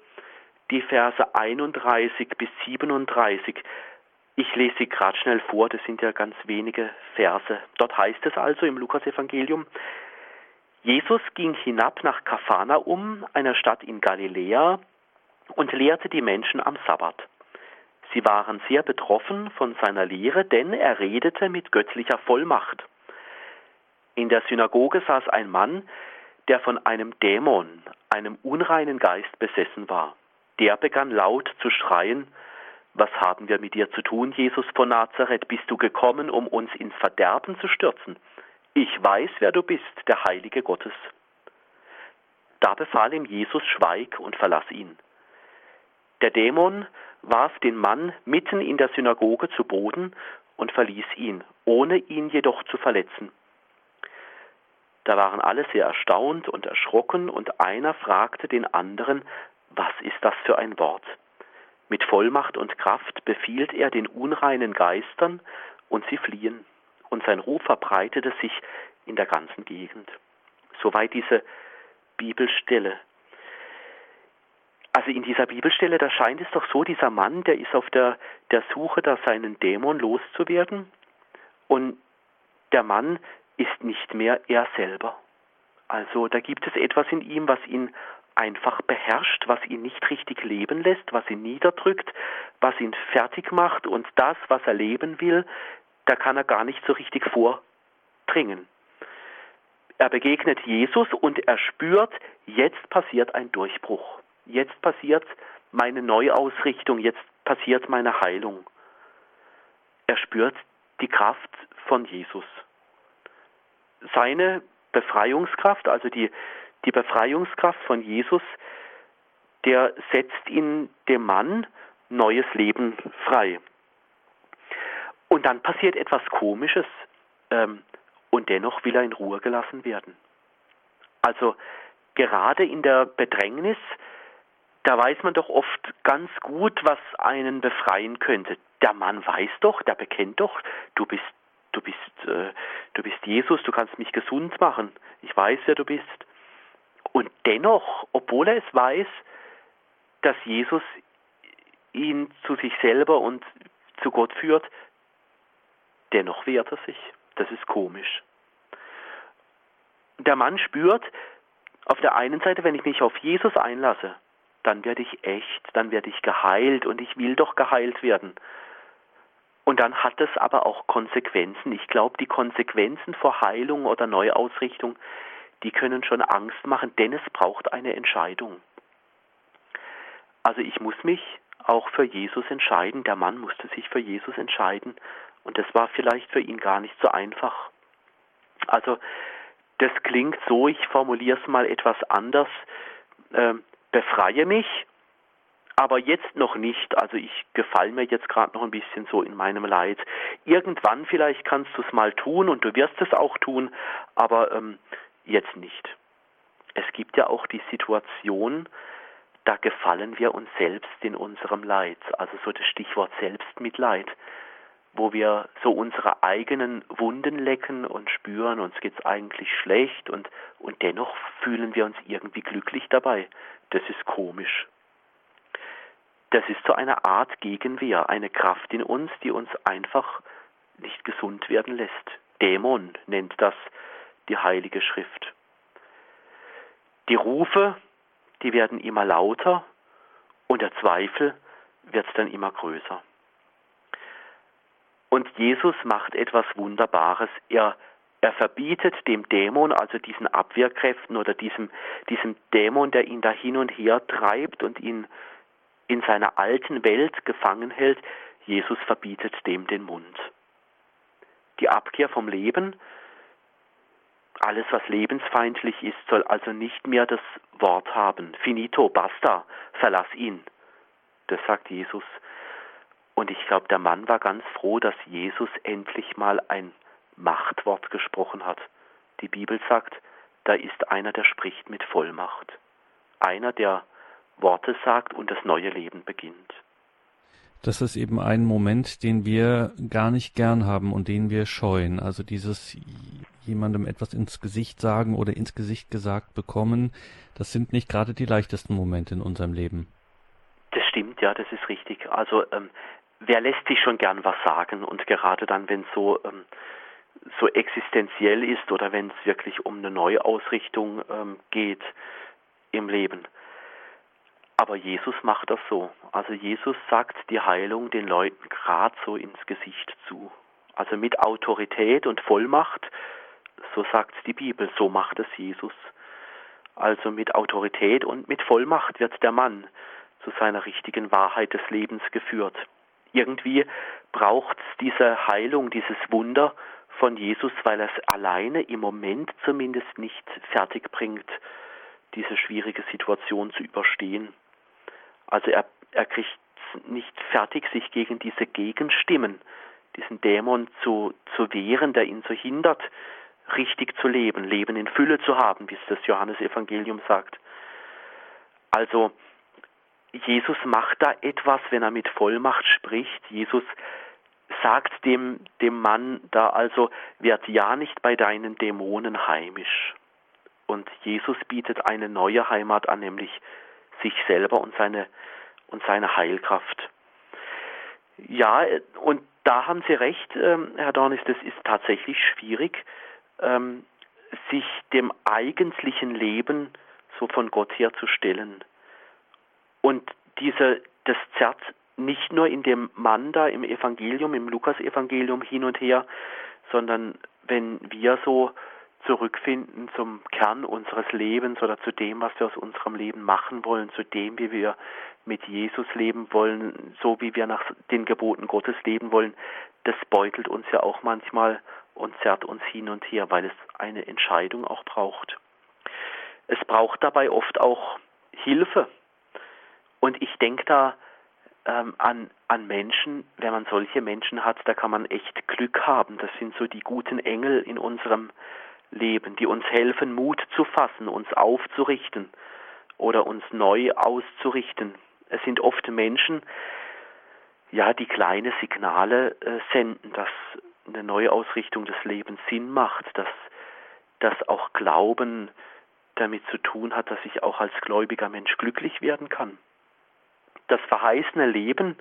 die Verse 31 bis 37. Ich lese sie gerade schnell vor, das sind ja ganz wenige Verse. Dort heißt es also im Lukas-Evangelium, Jesus ging hinab nach Kapharnaum, einer Stadt in Galiläa, und lehrte die Menschen am Sabbat. Sie waren sehr betroffen von seiner Lehre, denn er redete mit göttlicher Vollmacht. In der Synagoge saß ein Mann, der von einem Dämon, einem unreinen Geist besessen war. Der begann laut zu schreien, was haben wir mit dir zu tun, Jesus von Nazareth? Bist du gekommen, um uns ins Verderben zu stürzen? Ich weiß, wer du bist, der Heilige Gottes. Da befahl ihm Jesus, schweig und verlass ihn. Der Dämon warf den Mann mitten in der Synagoge zu Boden und verließ ihn, ohne ihn jedoch zu verletzen. Da waren alle sehr erstaunt und erschrocken, und einer fragte den anderen, was ist das für ein Wort? Mit Vollmacht und Kraft befiehlt er den unreinen Geistern, und sie fliehen, und sein Ruf verbreitete sich in der ganzen Gegend. Soweit diese Bibelstelle. Also in dieser Bibelstelle, da scheint es doch so, dieser Mann, der ist auf der, der Suche, da seinen Dämon loszuwerden. Und der Mann ist nicht mehr er selber. Also da gibt es etwas in ihm, was ihn einfach beherrscht, was ihn nicht richtig leben lässt, was ihn niederdrückt, was ihn fertig macht und das, was er leben will, da kann er gar nicht so richtig vordringen. Er begegnet Jesus und er spürt, jetzt passiert ein Durchbruch. Jetzt passiert meine Neuausrichtung, jetzt passiert meine Heilung. Er spürt die Kraft von Jesus seine Befreiungskraft, also die, die Befreiungskraft von Jesus, der setzt in dem Mann neues Leben frei. Und dann passiert etwas Komisches. Ähm, und dennoch will er in Ruhe gelassen werden. Also gerade in der Bedrängnis, da weiß man doch oft ganz gut, was einen befreien könnte. Der Mann weiß doch, der bekennt doch, du bist, du bist, äh, du bist Jesus, du kannst mich gesund machen. Ich weiß, wer du bist. Und dennoch, obwohl er es weiß, dass Jesus ihn zu sich selber und zu Gott führt, dennoch wehrt er sich. Das ist komisch. Der Mann spürt auf der einen Seite, wenn ich mich auf Jesus einlasse, dann werde ich echt, dann werde ich geheilt und ich will doch geheilt werden. Und dann hat es aber auch Konsequenzen. Ich glaube, die Konsequenzen vor Heilung oder Neuausrichtung, die können schon Angst machen, denn es braucht eine Entscheidung. Also ich muss mich auch für Jesus entscheiden. Der Mann musste sich für Jesus entscheiden und das war vielleicht für ihn gar nicht so einfach. Also das klingt so, ich formuliere es mal etwas anders. Äh, befreie mich, aber jetzt noch nicht. Also ich gefalle mir jetzt gerade noch ein bisschen so in meinem Leid. Irgendwann vielleicht kannst du es mal tun und du wirst es auch tun, aber ähm, jetzt nicht. Es gibt ja auch die Situation, da gefallen wir uns selbst in unserem Leid. Also so das Stichwort Selbstmitleid, wo wir so unsere eigenen Wunden lecken und spüren, uns geht's eigentlich schlecht und, und dennoch fühlen wir uns irgendwie glücklich dabei. Das ist komisch. Das ist so eine Art Gegenwehr, eine Kraft in uns, die uns einfach nicht gesund werden lässt. Dämon nennt das die Heilige Schrift. Die Rufe, die werden immer lauter und der Zweifel wird dann immer größer. Und Jesus macht etwas Wunderbares. Er, er verbietet dem Dämon, also diesen Abwehrkräften oder diesem, diesem Dämon, der ihn da hin und her treibt und ihn in seiner alten Welt gefangen hält, Jesus verbietet dem den Mund. Die Abkehr vom Leben alles, was lebensfeindlich ist, soll also nicht mehr das Wort haben. Finito, basta, verlass ihn. Das sagt Jesus. Und ich glaube, der Mann war ganz froh, dass Jesus endlich mal ein Machtwort gesprochen hat. Die Bibel sagt, da ist einer, der spricht mit Vollmacht. Einer, der Worte sagt und das neue Leben beginnt. Das ist eben ein Moment, den wir gar nicht gern haben und den wir scheuen. Also dieses jemandem etwas ins Gesicht sagen oder ins Gesicht gesagt bekommen, das sind nicht gerade die leichtesten Momente in unserem Leben. Das stimmt, ja, das ist richtig. Also ähm, wer lässt sich schon gern was sagen und gerade dann, wenn es so ähm, so existenziell ist oder wenn es wirklich um eine Neuausrichtung ähm, geht im Leben. Aber Jesus macht das so. Also Jesus sagt die Heilung den Leuten gerade so ins Gesicht zu. Also mit Autorität und Vollmacht so sagt die Bibel, so macht es Jesus. Also mit Autorität und mit Vollmacht wird der Mann zu seiner richtigen Wahrheit des Lebens geführt. Irgendwie braucht es diese Heilung, dieses Wunder von Jesus, weil er es alleine im Moment zumindest nicht fertig bringt, diese schwierige Situation zu überstehen. Also er, er kriegt es nicht fertig, sich gegen diese Gegenstimmen, diesen Dämon zu, zu wehren, der ihn so hindert, richtig zu leben, Leben in Fülle zu haben, wie es das Johannesevangelium sagt. Also Jesus macht da etwas, wenn er mit Vollmacht spricht. Jesus sagt dem, dem Mann da also, werd ja nicht bei deinen Dämonen heimisch. Und Jesus bietet eine neue Heimat an, nämlich sich selber und seine, und seine Heilkraft. Ja, und da haben Sie recht, ähm, Herr Dornis, das ist tatsächlich schwierig, ähm, sich dem eigentlichen Leben so von Gott her zu stellen. Und diese, das zerrt nicht nur in dem Mann da im Evangelium, im Lukas-Evangelium hin und her, sondern wenn wir so zurückfinden zum Kern unseres Lebens oder zu dem, was wir aus unserem Leben machen wollen, zu dem, wie wir mit Jesus leben wollen, so wie wir nach den Geboten Gottes leben wollen, das beutelt uns ja auch manchmal und zerrt uns hin und her, weil es eine Entscheidung auch braucht. Es braucht dabei oft auch Hilfe. Und ich denke da ähm, an, an Menschen, wenn man solche Menschen hat, da kann man echt Glück haben. Das sind so die guten Engel in unserem Leben, die uns helfen, Mut zu fassen, uns aufzurichten oder uns neu auszurichten. Es sind oft Menschen, ja, die kleine Signale äh, senden, dass eine Neuausrichtung des Lebens Sinn macht, dass, dass auch Glauben damit zu tun hat, dass ich auch als gläubiger Mensch glücklich werden kann. Das verheißene Leben,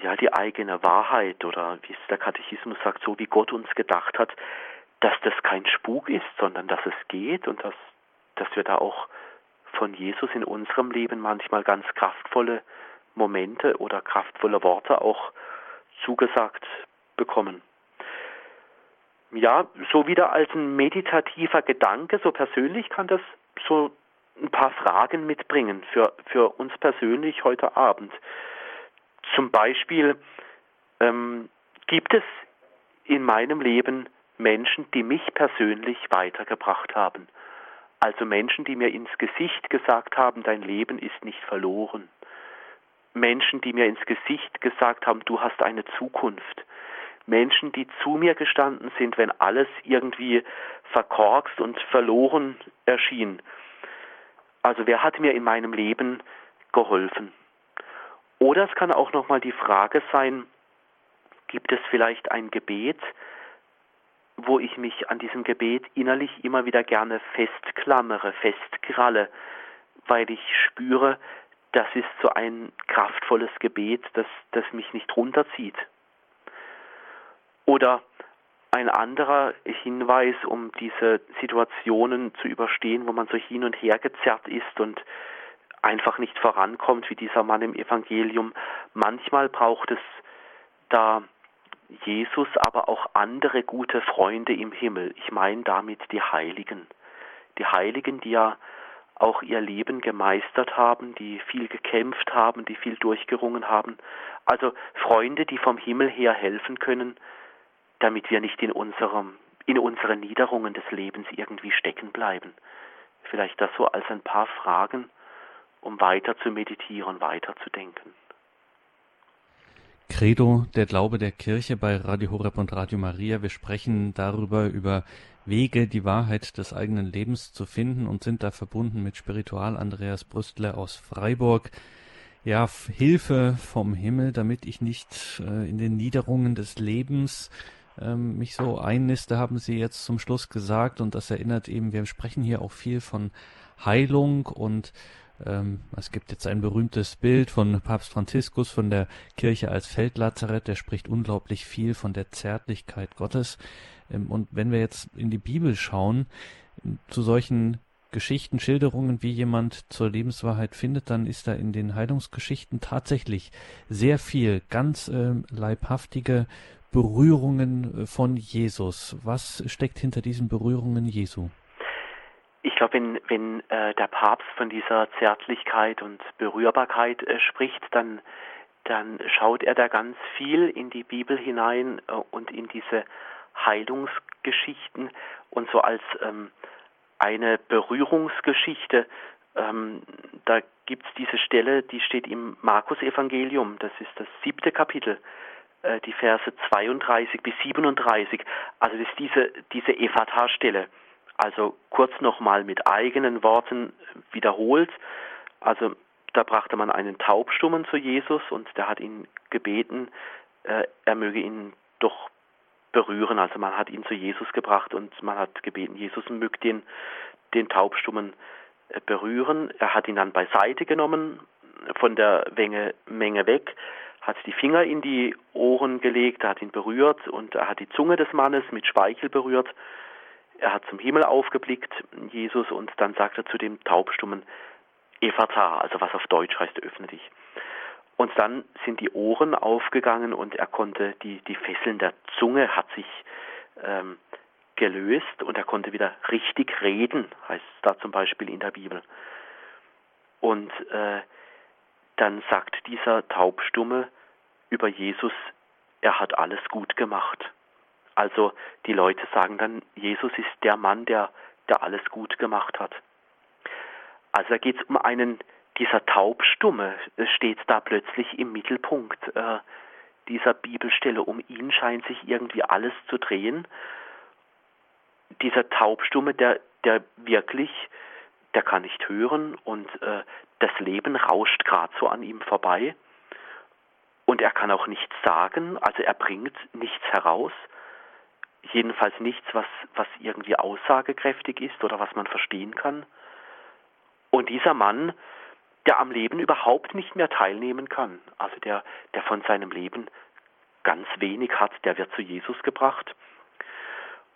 ja, die eigene Wahrheit oder wie es der Katechismus sagt, so wie Gott uns gedacht hat, dass das kein Spuk ist, sondern dass es geht und dass, dass wir da auch von Jesus in unserem Leben manchmal ganz kraftvolle Momente oder kraftvolle Worte auch zugesagt bekommen. Ja, so wieder als ein meditativer Gedanke, so persönlich kann das so ein paar Fragen mitbringen für, für uns persönlich heute Abend. Zum Beispiel ähm, gibt es in meinem Leben Menschen, die mich persönlich weitergebracht haben. Also Menschen, die mir ins Gesicht gesagt haben, dein Leben ist nicht verloren. Menschen, die mir ins Gesicht gesagt haben, du hast eine Zukunft. Menschen, die zu mir gestanden sind, wenn alles irgendwie verkorkst und verloren erschien. Also wer hat mir in meinem Leben geholfen? Oder es kann auch nochmal die Frage sein, gibt es vielleicht ein Gebet, wo ich mich an diesem Gebet innerlich immer wieder gerne festklammere, festkralle, weil ich spüre, das ist so ein kraftvolles Gebet, das, das mich nicht runterzieht. Oder ein anderer Hinweis, um diese Situationen zu überstehen, wo man so hin und her gezerrt ist und einfach nicht vorankommt, wie dieser Mann im Evangelium. Manchmal braucht es da Jesus, aber auch andere gute Freunde im Himmel. Ich meine damit die Heiligen. Die Heiligen, die ja auch ihr Leben gemeistert haben, die viel gekämpft haben, die viel durchgerungen haben. Also Freunde, die vom Himmel her helfen können, damit wir nicht in unserem in unseren Niederungen des Lebens irgendwie stecken bleiben. Vielleicht das so als ein paar Fragen, um weiter zu meditieren, weiter zu denken. Credo, der Glaube der Kirche bei Radio Horeb und Radio Maria. Wir sprechen darüber, über Wege, die Wahrheit des eigenen Lebens zu finden und sind da verbunden mit Spiritual Andreas Brüstler aus Freiburg. Ja, Hilfe vom Himmel, damit ich nicht äh, in den Niederungen des Lebens ähm, mich so einniste, haben Sie jetzt zum Schluss gesagt. Und das erinnert eben, wir sprechen hier auch viel von Heilung und ähm, es gibt jetzt ein berühmtes Bild von Papst Franziskus von der Kirche als Feldlazarett, der spricht unglaublich viel von der Zärtlichkeit Gottes. Ähm, und wenn wir jetzt in die Bibel schauen, zu solchen Geschichten, Schilderungen, wie jemand zur Lebenswahrheit findet, dann ist da in den Heilungsgeschichten tatsächlich sehr viel ganz äh, leibhaftige Berührungen äh, von Jesus. Was steckt hinter diesen Berührungen Jesu? Ich glaube, wenn, wenn äh, der Papst von dieser Zärtlichkeit und Berührbarkeit äh, spricht, dann, dann schaut er da ganz viel in die Bibel hinein äh, und in diese Heilungsgeschichten und so als ähm, eine Berührungsgeschichte. Ähm, da gibt es diese Stelle, die steht im Markus-Evangelium, das ist das siebte Kapitel äh, die Verse 32 bis 37. Also das ist diese, diese Ephata-Stelle. Also kurz nochmal mit eigenen Worten wiederholt. Also da brachte man einen Taubstummen zu Jesus und der hat ihn gebeten, äh, er möge ihn doch berühren. Also man hat ihn zu Jesus gebracht und man hat gebeten, Jesus möge den, den Taubstummen äh, berühren. Er hat ihn dann beiseite genommen, von der Menge, Menge weg, hat die Finger in die Ohren gelegt, er hat ihn berührt und er hat die Zunge des Mannes mit Speichel berührt er hat zum Himmel aufgeblickt, Jesus, und dann sagt er zu dem Taubstummen, Ephata, also was auf Deutsch heißt, öffne dich. Und dann sind die Ohren aufgegangen und er konnte, die, die Fesseln der Zunge hat sich ähm, gelöst und er konnte wieder richtig reden, heißt es da zum Beispiel in der Bibel. Und äh, dann sagt dieser Taubstumme über Jesus, er hat alles gut gemacht. Also die Leute sagen dann, Jesus ist der Mann, der, der alles gut gemacht hat. Also da geht es um einen dieser Taubstumme steht da plötzlich im Mittelpunkt äh, dieser Bibelstelle. Um ihn scheint sich irgendwie alles zu drehen. Dieser Taubstumme, der, der wirklich, der kann nicht hören und äh, das Leben rauscht gerade so an ihm vorbei. Und er kann auch nichts sagen, also er bringt nichts heraus. Jedenfalls nichts, was, was irgendwie aussagekräftig ist oder was man verstehen kann. Und dieser Mann, der am Leben überhaupt nicht mehr teilnehmen kann, also der, der von seinem Leben ganz wenig hat, der wird zu Jesus gebracht.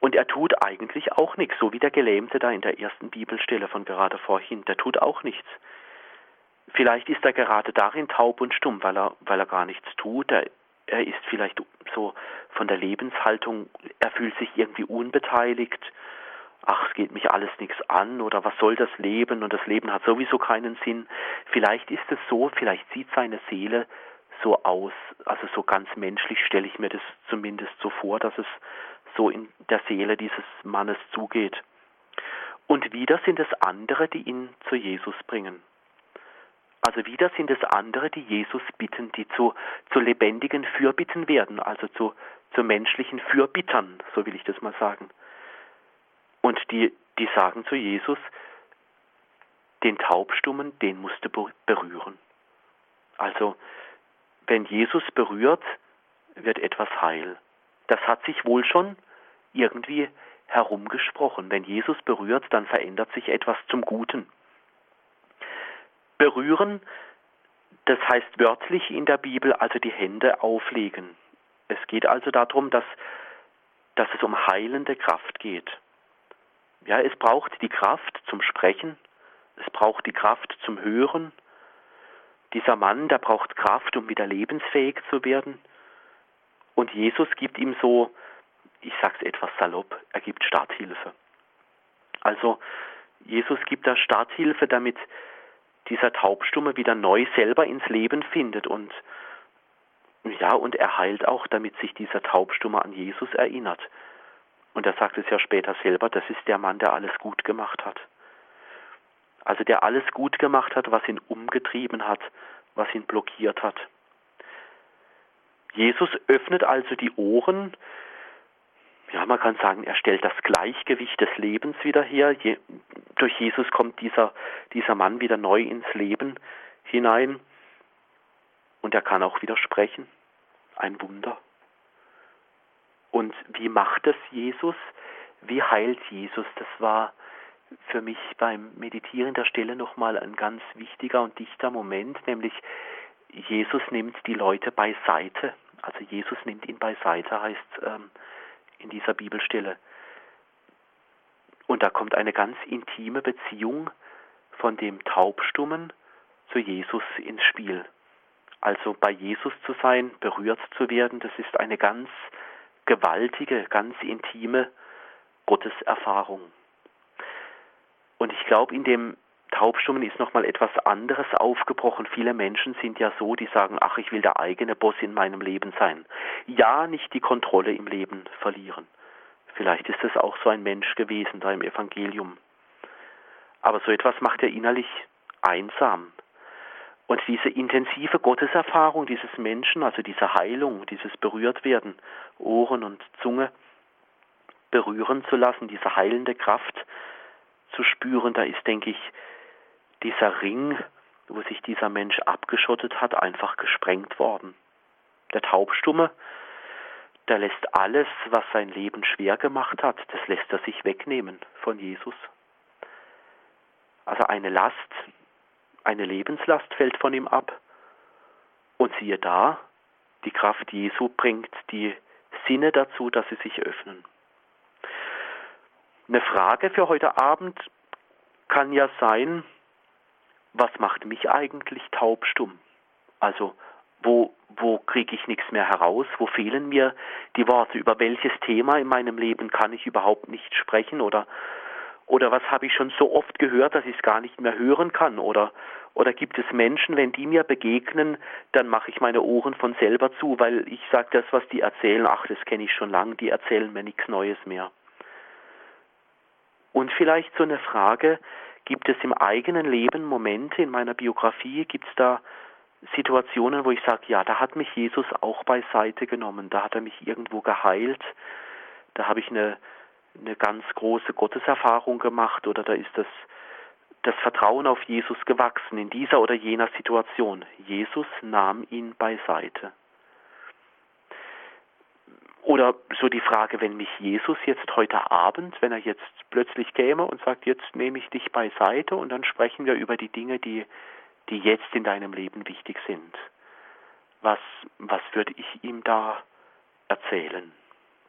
Und er tut eigentlich auch nichts, so wie der Gelähmte da in der ersten Bibelstelle von gerade vorhin, der tut auch nichts. Vielleicht ist er gerade darin taub und stumm, weil er, weil er gar nichts tut. Er, er ist vielleicht so von der Lebenshaltung, er fühlt sich irgendwie unbeteiligt. Ach, es geht mich alles nichts an oder was soll das Leben und das Leben hat sowieso keinen Sinn. Vielleicht ist es so, vielleicht sieht seine Seele so aus, also so ganz menschlich stelle ich mir das zumindest so vor, dass es so in der Seele dieses Mannes zugeht. Und wieder sind es andere, die ihn zu Jesus bringen. Also wieder sind es andere, die Jesus bitten, die zu, zu lebendigen Fürbitten werden, also zu, zu menschlichen Fürbittern, so will ich das mal sagen. Und die, die sagen zu Jesus, den Taubstummen, den musst du berühren. Also, wenn Jesus berührt, wird etwas heil. Das hat sich wohl schon irgendwie herumgesprochen. Wenn Jesus berührt, dann verändert sich etwas zum Guten. Berühren, das heißt wörtlich in der Bibel also die Hände auflegen. Es geht also darum, dass, dass es um heilende Kraft geht. Ja, es braucht die Kraft zum Sprechen, es braucht die Kraft zum Hören. Dieser Mann, der braucht Kraft, um wieder lebensfähig zu werden. Und Jesus gibt ihm so, ich sag's etwas salopp, er gibt Starthilfe. Also Jesus gibt da Starthilfe, damit dieser Taubstumme wieder neu selber ins Leben findet und ja, und er heilt auch, damit sich dieser Taubstumme an Jesus erinnert. Und er sagt es ja später selber, das ist der Mann, der alles gut gemacht hat. Also der alles gut gemacht hat, was ihn umgetrieben hat, was ihn blockiert hat. Jesus öffnet also die Ohren ja, man kann sagen, er stellt das Gleichgewicht des Lebens wieder her. Je, durch Jesus kommt dieser, dieser Mann wieder neu ins Leben hinein und er kann auch wieder sprechen. Ein Wunder. Und wie macht es Jesus? Wie heilt Jesus? Das war für mich beim Meditieren der Stelle nochmal ein ganz wichtiger und dichter Moment, nämlich Jesus nimmt die Leute beiseite. Also Jesus nimmt ihn beiseite, heißt ähm, in dieser Bibelstelle. Und da kommt eine ganz intime Beziehung von dem Taubstummen zu Jesus ins Spiel. Also bei Jesus zu sein, berührt zu werden, das ist eine ganz gewaltige, ganz intime Gotteserfahrung. Und ich glaube, in dem Taubstummen ist nochmal etwas anderes aufgebrochen. Viele Menschen sind ja so, die sagen, ach, ich will der eigene Boss in meinem Leben sein. Ja, nicht die Kontrolle im Leben verlieren. Vielleicht ist es auch so ein Mensch gewesen da im Evangelium. Aber so etwas macht er innerlich einsam. Und diese intensive Gotteserfahrung dieses Menschen, also diese Heilung, dieses Berührtwerden, Ohren und Zunge berühren zu lassen, diese heilende Kraft zu spüren, da ist, denke ich, dieser Ring, wo sich dieser Mensch abgeschottet hat, einfach gesprengt worden. Der Taubstumme, der lässt alles, was sein Leben schwer gemacht hat, das lässt er sich wegnehmen von Jesus. Also eine Last, eine Lebenslast fällt von ihm ab. Und siehe da, die Kraft Jesu bringt die Sinne dazu, dass sie sich öffnen. Eine Frage für heute Abend kann ja sein, was macht mich eigentlich taubstumm? Also wo, wo kriege ich nichts mehr heraus? Wo fehlen mir die Worte? Über welches Thema in meinem Leben kann ich überhaupt nicht sprechen? Oder, oder was habe ich schon so oft gehört, dass ich es gar nicht mehr hören kann? Oder, oder gibt es Menschen, wenn die mir begegnen, dann mache ich meine Ohren von selber zu, weil ich sage, das, was die erzählen, ach, das kenne ich schon lange, die erzählen mir nichts Neues mehr. Und vielleicht so eine Frage, Gibt es im eigenen Leben Momente in meiner Biografie, gibt es da Situationen, wo ich sage, ja, da hat mich Jesus auch beiseite genommen, da hat er mich irgendwo geheilt, da habe ich eine, eine ganz große Gotteserfahrung gemacht oder da ist das, das Vertrauen auf Jesus gewachsen in dieser oder jener Situation. Jesus nahm ihn beiseite. Oder so die Frage, wenn mich Jesus jetzt heute Abend, wenn er jetzt plötzlich käme und sagt, jetzt nehme ich dich beiseite und dann sprechen wir über die Dinge, die, die jetzt in deinem Leben wichtig sind. Was, was würde ich ihm da erzählen?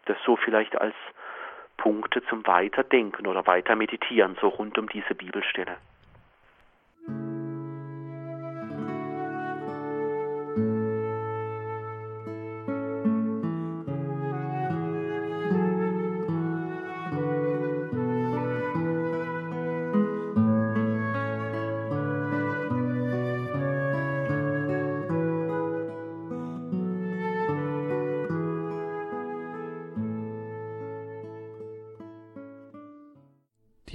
Das so vielleicht als Punkte zum Weiterdenken oder weiter meditieren, so rund um diese Bibelstelle.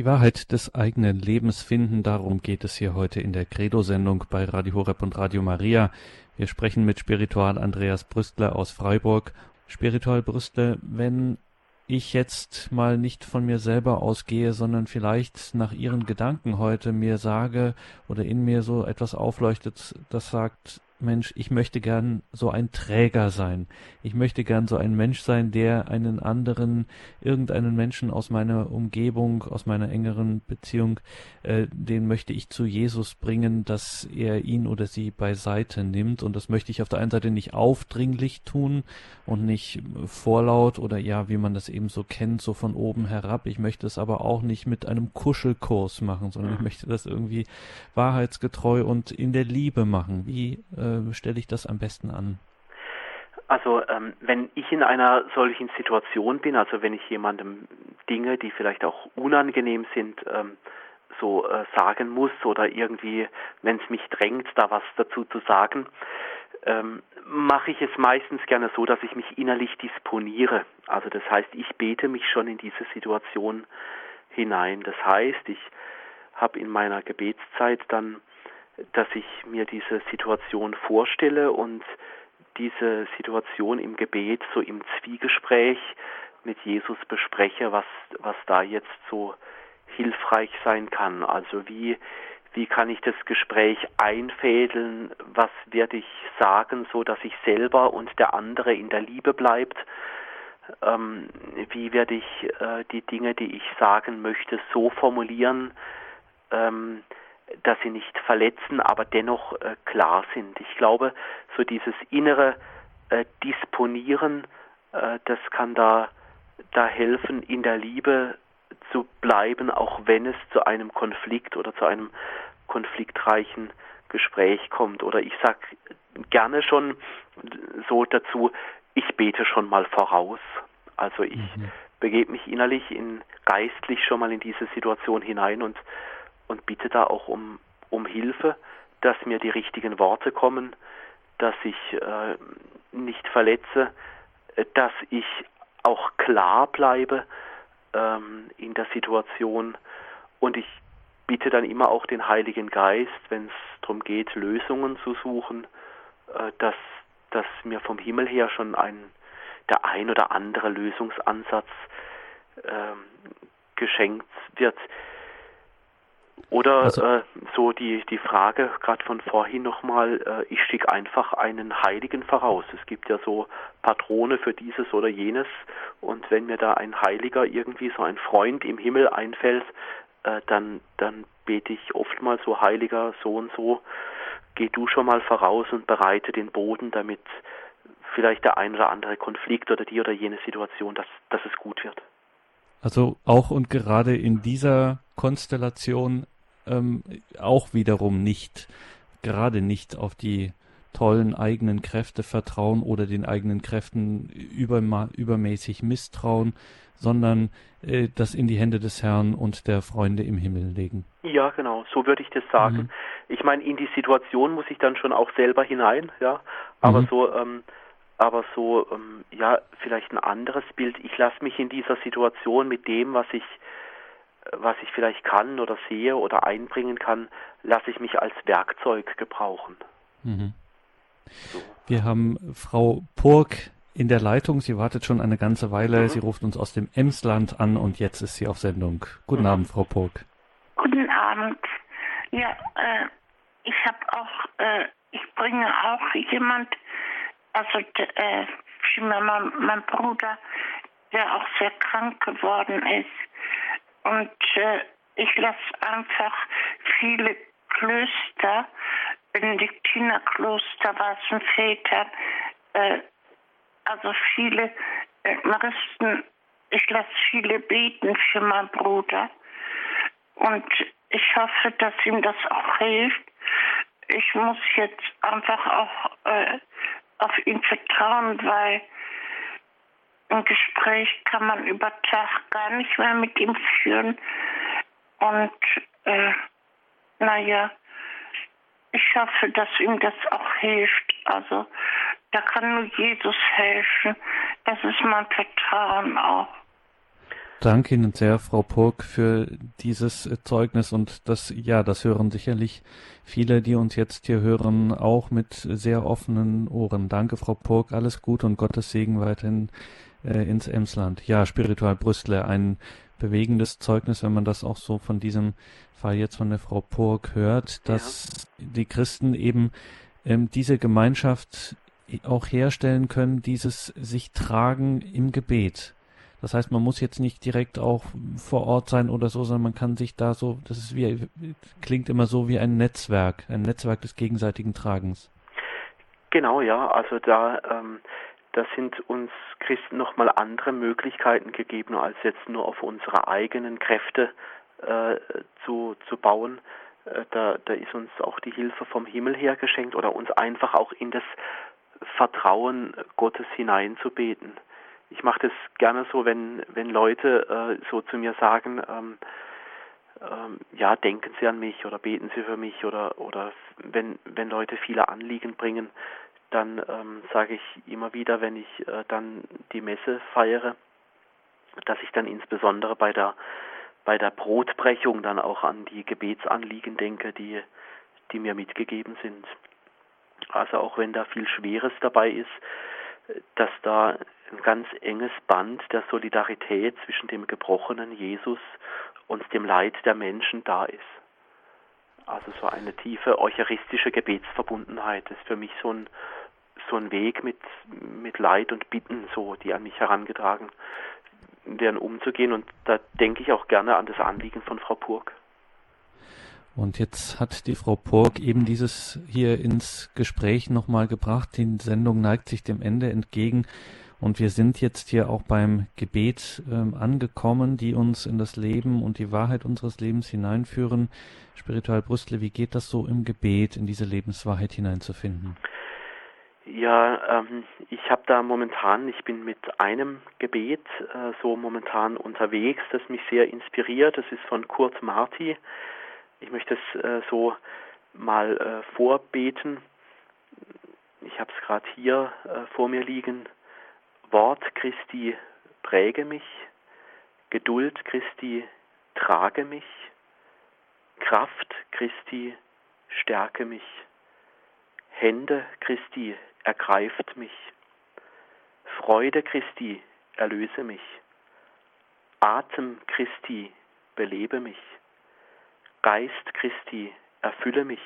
Die Wahrheit des eigenen Lebens finden, darum geht es hier heute in der Credo-Sendung bei Radio Horeb und Radio Maria. Wir sprechen mit Spiritual Andreas Brüstler aus Freiburg. Spiritual Brüstler, wenn ich jetzt mal nicht von mir selber ausgehe, sondern vielleicht nach Ihren Gedanken heute mir sage oder in mir so etwas aufleuchtet, das sagt, Mensch, ich möchte gern so ein Träger sein. Ich möchte gern so ein Mensch sein, der einen anderen, irgendeinen Menschen aus meiner Umgebung, aus meiner engeren Beziehung, äh, den möchte ich zu Jesus bringen, dass er ihn oder sie beiseite nimmt. Und das möchte ich auf der einen Seite nicht aufdringlich tun und nicht vorlaut oder ja, wie man das eben so kennt, so von oben herab. Ich möchte es aber auch nicht mit einem Kuschelkurs machen, sondern ich möchte das irgendwie wahrheitsgetreu und in der Liebe machen. Wie äh, äh, stelle ich das am besten an? Also ähm, wenn ich in einer solchen Situation bin, also wenn ich jemandem Dinge, die vielleicht auch unangenehm sind, ähm, so äh, sagen muss oder irgendwie, wenn es mich drängt, da was dazu zu sagen, ähm, mache ich es meistens gerne so, dass ich mich innerlich disponiere. Also das heißt, ich bete mich schon in diese Situation hinein. Das heißt, ich habe in meiner Gebetszeit dann dass ich mir diese Situation vorstelle und diese Situation im Gebet so im Zwiegespräch mit Jesus bespreche, was, was da jetzt so hilfreich sein kann. Also wie, wie kann ich das Gespräch einfädeln? Was werde ich sagen, so dass ich selber und der andere in der Liebe bleibt? Ähm, wie werde ich äh, die Dinge, die ich sagen möchte, so formulieren, ähm, dass sie nicht verletzen, aber dennoch äh, klar sind. Ich glaube, so dieses innere äh, Disponieren, äh, das kann da, da helfen, in der Liebe zu bleiben, auch wenn es zu einem Konflikt oder zu einem konfliktreichen Gespräch kommt. Oder ich sage gerne schon so dazu, ich bete schon mal voraus. Also ich mhm. begebe mich innerlich in geistlich schon mal in diese Situation hinein und und bitte da auch um, um Hilfe, dass mir die richtigen Worte kommen, dass ich äh, nicht verletze, dass ich auch klar bleibe ähm, in der Situation und ich bitte dann immer auch den Heiligen Geist, wenn es darum geht, Lösungen zu suchen, äh, dass, dass mir vom Himmel her schon ein, der ein oder andere Lösungsansatz äh, geschenkt wird. Oder also, äh, so die, die Frage gerade von vorhin nochmal, äh, ich schicke einfach einen Heiligen voraus. Es gibt ja so Patrone für dieses oder jenes und wenn mir da ein Heiliger irgendwie so ein Freund im Himmel einfällt, äh, dann, dann bete ich oftmals so Heiliger so und so, geh du schon mal voraus und bereite den Boden, damit vielleicht der ein oder andere Konflikt oder die oder jene Situation, dass, dass es gut wird. Also auch und gerade in dieser Konstellation ähm, auch wiederum nicht, gerade nicht auf die tollen eigenen Kräfte vertrauen oder den eigenen Kräften überma übermäßig misstrauen, sondern äh, das in die Hände des Herrn und der Freunde im Himmel legen. Ja, genau, so würde ich das sagen. Mhm. Ich meine, in die Situation muss ich dann schon auch selber hinein, ja, aber mhm. so, ähm, aber so, ähm, ja, vielleicht ein anderes Bild. Ich lasse mich in dieser Situation mit dem, was ich was ich vielleicht kann oder sehe oder einbringen kann, lasse ich mich als Werkzeug gebrauchen. Mhm. So. Wir haben Frau Purk in der Leitung. Sie wartet schon eine ganze Weile. Mhm. Sie ruft uns aus dem Emsland an und jetzt ist sie auf Sendung. Guten mhm. Abend, Frau Purk. Guten Abend. Ja, äh, ich habe auch, äh, ich bringe auch jemand, also äh, mein, mein Bruder, der auch sehr krank geworden ist. Und äh, ich lasse einfach viele Klöster, Benediktinerkloster, Wassenväter, äh, also viele äh, Maristen, ich lasse viele beten für meinen Bruder. Und ich hoffe, dass ihm das auch hilft. Ich muss jetzt einfach auch äh, auf ihn vertrauen, weil ein Gespräch kann man über Tag gar nicht mehr mit ihm führen. Und äh, naja, ich hoffe, dass ihm das auch hilft. Also da kann nur Jesus helfen. Das ist mein Vertrauen auch. Danke Ihnen sehr, Frau Purk, für dieses Zeugnis und das, ja, das hören sicherlich viele, die uns jetzt hier hören, auch mit sehr offenen Ohren. Danke, Frau Purk, alles Gute und Gottes Segen weiterhin äh, ins Emsland. Ja, Spiritual Brüstle, ein bewegendes Zeugnis, wenn man das auch so von diesem Fall jetzt von der Frau Purk hört, dass ja. die Christen eben ähm, diese Gemeinschaft auch herstellen können, dieses sich tragen im Gebet. Das heißt, man muss jetzt nicht direkt auch vor Ort sein oder so, sondern man kann sich da so, das ist wie, klingt immer so wie ein Netzwerk, ein Netzwerk des gegenseitigen Tragens. Genau, ja, also da, ähm, da sind uns Christen nochmal andere Möglichkeiten gegeben, als jetzt nur auf unsere eigenen Kräfte äh, zu, zu bauen. Äh, da, da ist uns auch die Hilfe vom Himmel her geschenkt oder uns einfach auch in das Vertrauen Gottes hineinzubeten ich mache das gerne so, wenn, wenn Leute äh, so zu mir sagen, ähm, ähm, ja, denken Sie an mich oder beten Sie für mich oder, oder wenn, wenn Leute viele Anliegen bringen, dann ähm, sage ich immer wieder, wenn ich äh, dann die Messe feiere, dass ich dann insbesondere bei der, bei der Brotbrechung dann auch an die Gebetsanliegen denke, die, die mir mitgegeben sind. Also auch wenn da viel Schweres dabei ist, dass da ein ganz enges Band der Solidarität zwischen dem gebrochenen Jesus und dem Leid der Menschen da ist. Also so eine tiefe eucharistische Gebetsverbundenheit ist für mich so ein, so ein Weg mit, mit Leid und Bitten, so, die an mich herangetragen werden, umzugehen. Und da denke ich auch gerne an das Anliegen von Frau Purg. Und jetzt hat die Frau Pork eben dieses hier ins Gespräch nochmal gebracht. Die Sendung neigt sich dem Ende entgegen. Und wir sind jetzt hier auch beim Gebet ähm, angekommen, die uns in das Leben und die Wahrheit unseres Lebens hineinführen. Spiritual Brüstle, wie geht das so im Gebet, in diese Lebenswahrheit hineinzufinden? Ja, ähm, ich habe da momentan, ich bin mit einem Gebet äh, so momentan unterwegs, das mich sehr inspiriert. Das ist von Kurt Marti. Ich möchte es äh, so mal äh, vorbeten. Ich habe es gerade hier äh, vor mir liegen. Wort Christi präge mich, Geduld Christi trage mich, Kraft Christi stärke mich, Hände Christi ergreift mich, Freude Christi erlöse mich, Atem Christi belebe mich, Geist Christi, erfülle mich.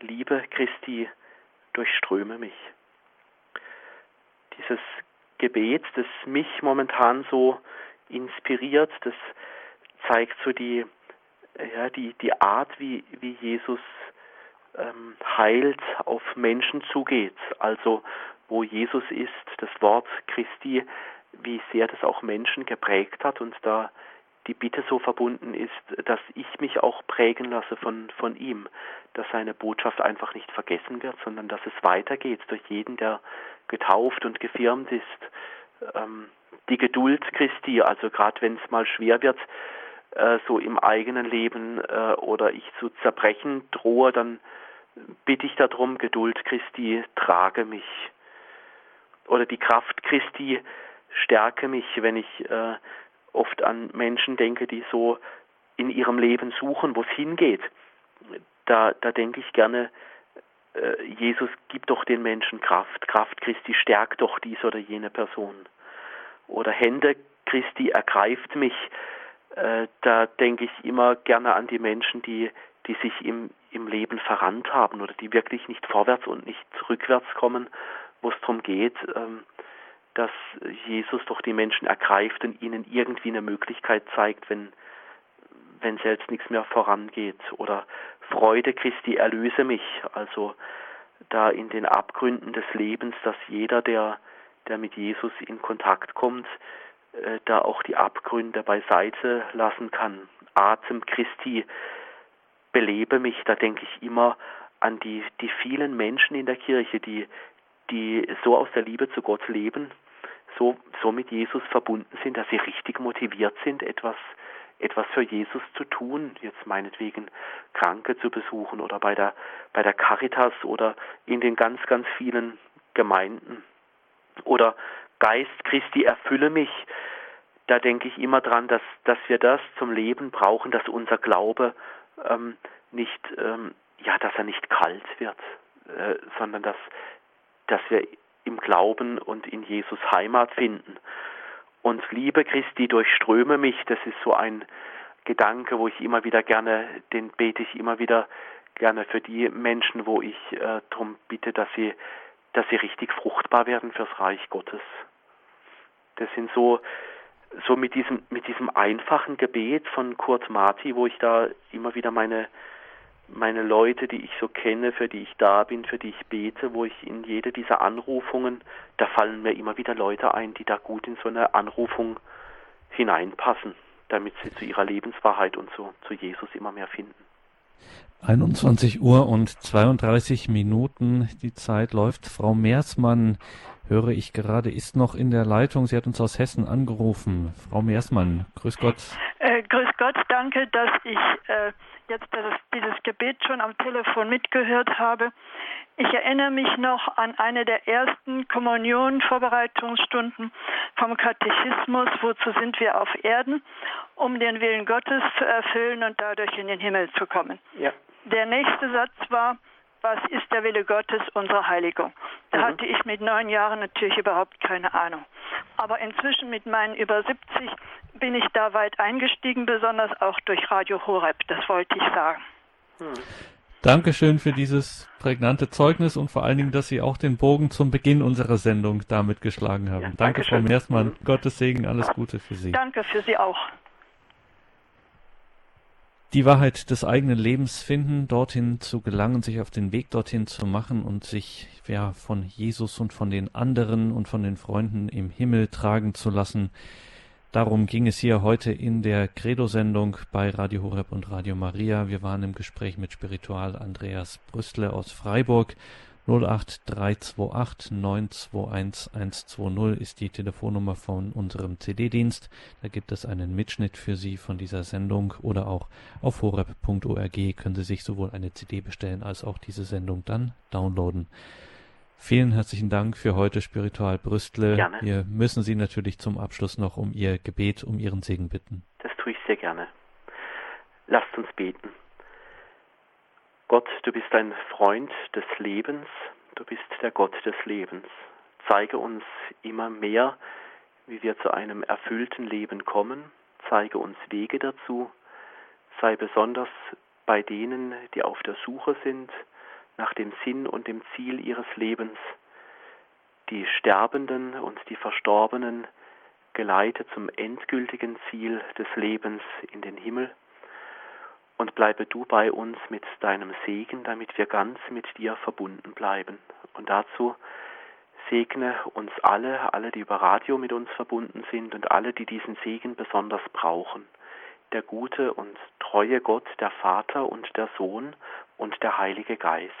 Liebe Christi, durchströme mich. Dieses Gebet, das mich momentan so inspiriert, das zeigt so die, ja, die, die Art, wie, wie Jesus ähm, heilt, auf Menschen zugeht. Also wo Jesus ist, das Wort Christi, wie sehr das auch Menschen geprägt hat und da die Bitte so verbunden ist, dass ich mich auch prägen lasse von, von ihm, dass seine Botschaft einfach nicht vergessen wird, sondern dass es weitergeht durch jeden, der getauft und gefirmt ist. Ähm, die Geduld Christi, also gerade wenn es mal schwer wird, äh, so im eigenen Leben äh, oder ich zu zerbrechen drohe, dann bitte ich darum, Geduld Christi, trage mich. Oder die Kraft Christi, stärke mich, wenn ich äh, oft an Menschen denke, die so in ihrem Leben suchen, wo es hingeht, da, da denke ich gerne, äh, Jesus gibt doch den Menschen Kraft. Kraft Christi stärkt doch dies oder jene Person. Oder Hände Christi ergreift mich. Äh, da denke ich immer gerne an die Menschen, die, die sich im, im Leben verrannt haben oder die wirklich nicht vorwärts und nicht rückwärts kommen, wo es darum geht, ähm, dass Jesus doch die Menschen ergreift und ihnen irgendwie eine Möglichkeit zeigt, wenn, wenn selbst nichts mehr vorangeht. Oder Freude Christi erlöse mich. Also da in den Abgründen des Lebens, dass jeder, der, der mit Jesus in Kontakt kommt, äh, da auch die Abgründe beiseite lassen kann. Atem Christi, belebe mich, da denke ich immer an die, die vielen Menschen in der Kirche, die, die so aus der Liebe zu Gott leben, so, so mit Jesus verbunden sind, dass sie richtig motiviert sind, etwas etwas für Jesus zu tun, jetzt meinetwegen Kranke zu besuchen oder bei der, bei der Caritas oder in den ganz, ganz vielen Gemeinden. Oder Geist Christi erfülle mich. Da denke ich immer dran, dass, dass wir das zum Leben brauchen, dass unser Glaube ähm, nicht, ähm, ja, dass er nicht kalt wird, äh, sondern dass, dass wir im Glauben und in Jesus Heimat finden und Liebe Christi durchströme mich. Das ist so ein Gedanke, wo ich immer wieder gerne, den bete ich immer wieder gerne für die Menschen, wo ich äh, darum bitte, dass sie, dass sie richtig fruchtbar werden fürs Reich Gottes. Das sind so, so mit diesem, mit diesem einfachen Gebet von Kurt Marti, wo ich da immer wieder meine, meine Leute, die ich so kenne, für die ich da bin, für die ich bete, wo ich in jede dieser Anrufungen, da fallen mir immer wieder Leute ein, die da gut in so eine Anrufung hineinpassen, damit sie zu ihrer Lebenswahrheit und so zu Jesus immer mehr finden. 21 Uhr und 32 Minuten, die Zeit läuft. Frau Meersmann, höre ich gerade, ist noch in der Leitung. Sie hat uns aus Hessen angerufen. Frau Meersmann, grüß Gott. Äh, grüß Gott, danke, dass ich äh, jetzt das, dieses Gebet schon am Telefon mitgehört habe. Ich erinnere mich noch an eine der ersten Kommunion-Vorbereitungsstunden vom Katechismus, wozu sind wir auf Erden, um den Willen Gottes zu erfüllen und dadurch in den Himmel zu kommen. Ja. Der nächste Satz war, was ist der Wille Gottes, unsere Heiligung. Da mhm. hatte ich mit neun Jahren natürlich überhaupt keine Ahnung. Aber inzwischen mit meinen über 70 bin ich da weit eingestiegen, besonders auch durch Radio Horeb, das wollte ich sagen. Mhm. Dankeschön für dieses prägnante Zeugnis und vor allen Dingen, dass Sie auch den Bogen zum Beginn unserer Sendung damit geschlagen haben. Ja, danke, Frau Meersmann. Mhm. Gottes Segen, alles Gute für Sie. Danke für Sie auch die Wahrheit des eigenen Lebens finden, dorthin zu gelangen, sich auf den Weg dorthin zu machen und sich ja von Jesus und von den anderen und von den Freunden im Himmel tragen zu lassen. Darum ging es hier heute in der Credo-Sendung bei Radio Horeb und Radio Maria. Wir waren im Gespräch mit Spiritual Andreas Brüstle aus Freiburg 08328 921 120 ist die Telefonnummer von unserem CD-Dienst. Da gibt es einen Mitschnitt für Sie von dieser Sendung oder auch auf horeb.org können Sie sich sowohl eine CD bestellen als auch diese Sendung dann downloaden. Vielen herzlichen Dank für heute, Spiritual Brüstle. Gerne. Wir müssen Sie natürlich zum Abschluss noch um Ihr Gebet, um Ihren Segen bitten. Das tue ich sehr gerne. Lasst uns beten. Gott, du bist ein Freund des Lebens, du bist der Gott des Lebens. Zeige uns immer mehr, wie wir zu einem erfüllten Leben kommen, zeige uns Wege dazu, sei besonders bei denen, die auf der Suche sind nach dem Sinn und dem Ziel ihres Lebens, die Sterbenden und die Verstorbenen geleite zum endgültigen Ziel des Lebens in den Himmel und bleibe du bei uns mit deinem Segen, damit wir ganz mit dir verbunden bleiben. Und dazu segne uns alle, alle, die über Radio mit uns verbunden sind und alle, die diesen Segen besonders brauchen. Der gute und treue Gott, der Vater und der Sohn und der Heilige Geist.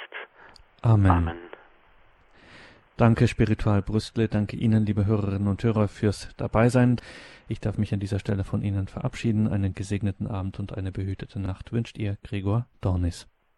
Amen. Amen. Danke, Spiritual Brüstle. Danke Ihnen, liebe Hörerinnen und Hörer, fürs Dabeisein. Ich darf mich an dieser Stelle von Ihnen verabschieden. Einen gesegneten Abend und eine behütete Nacht wünscht Ihr Gregor Dornis.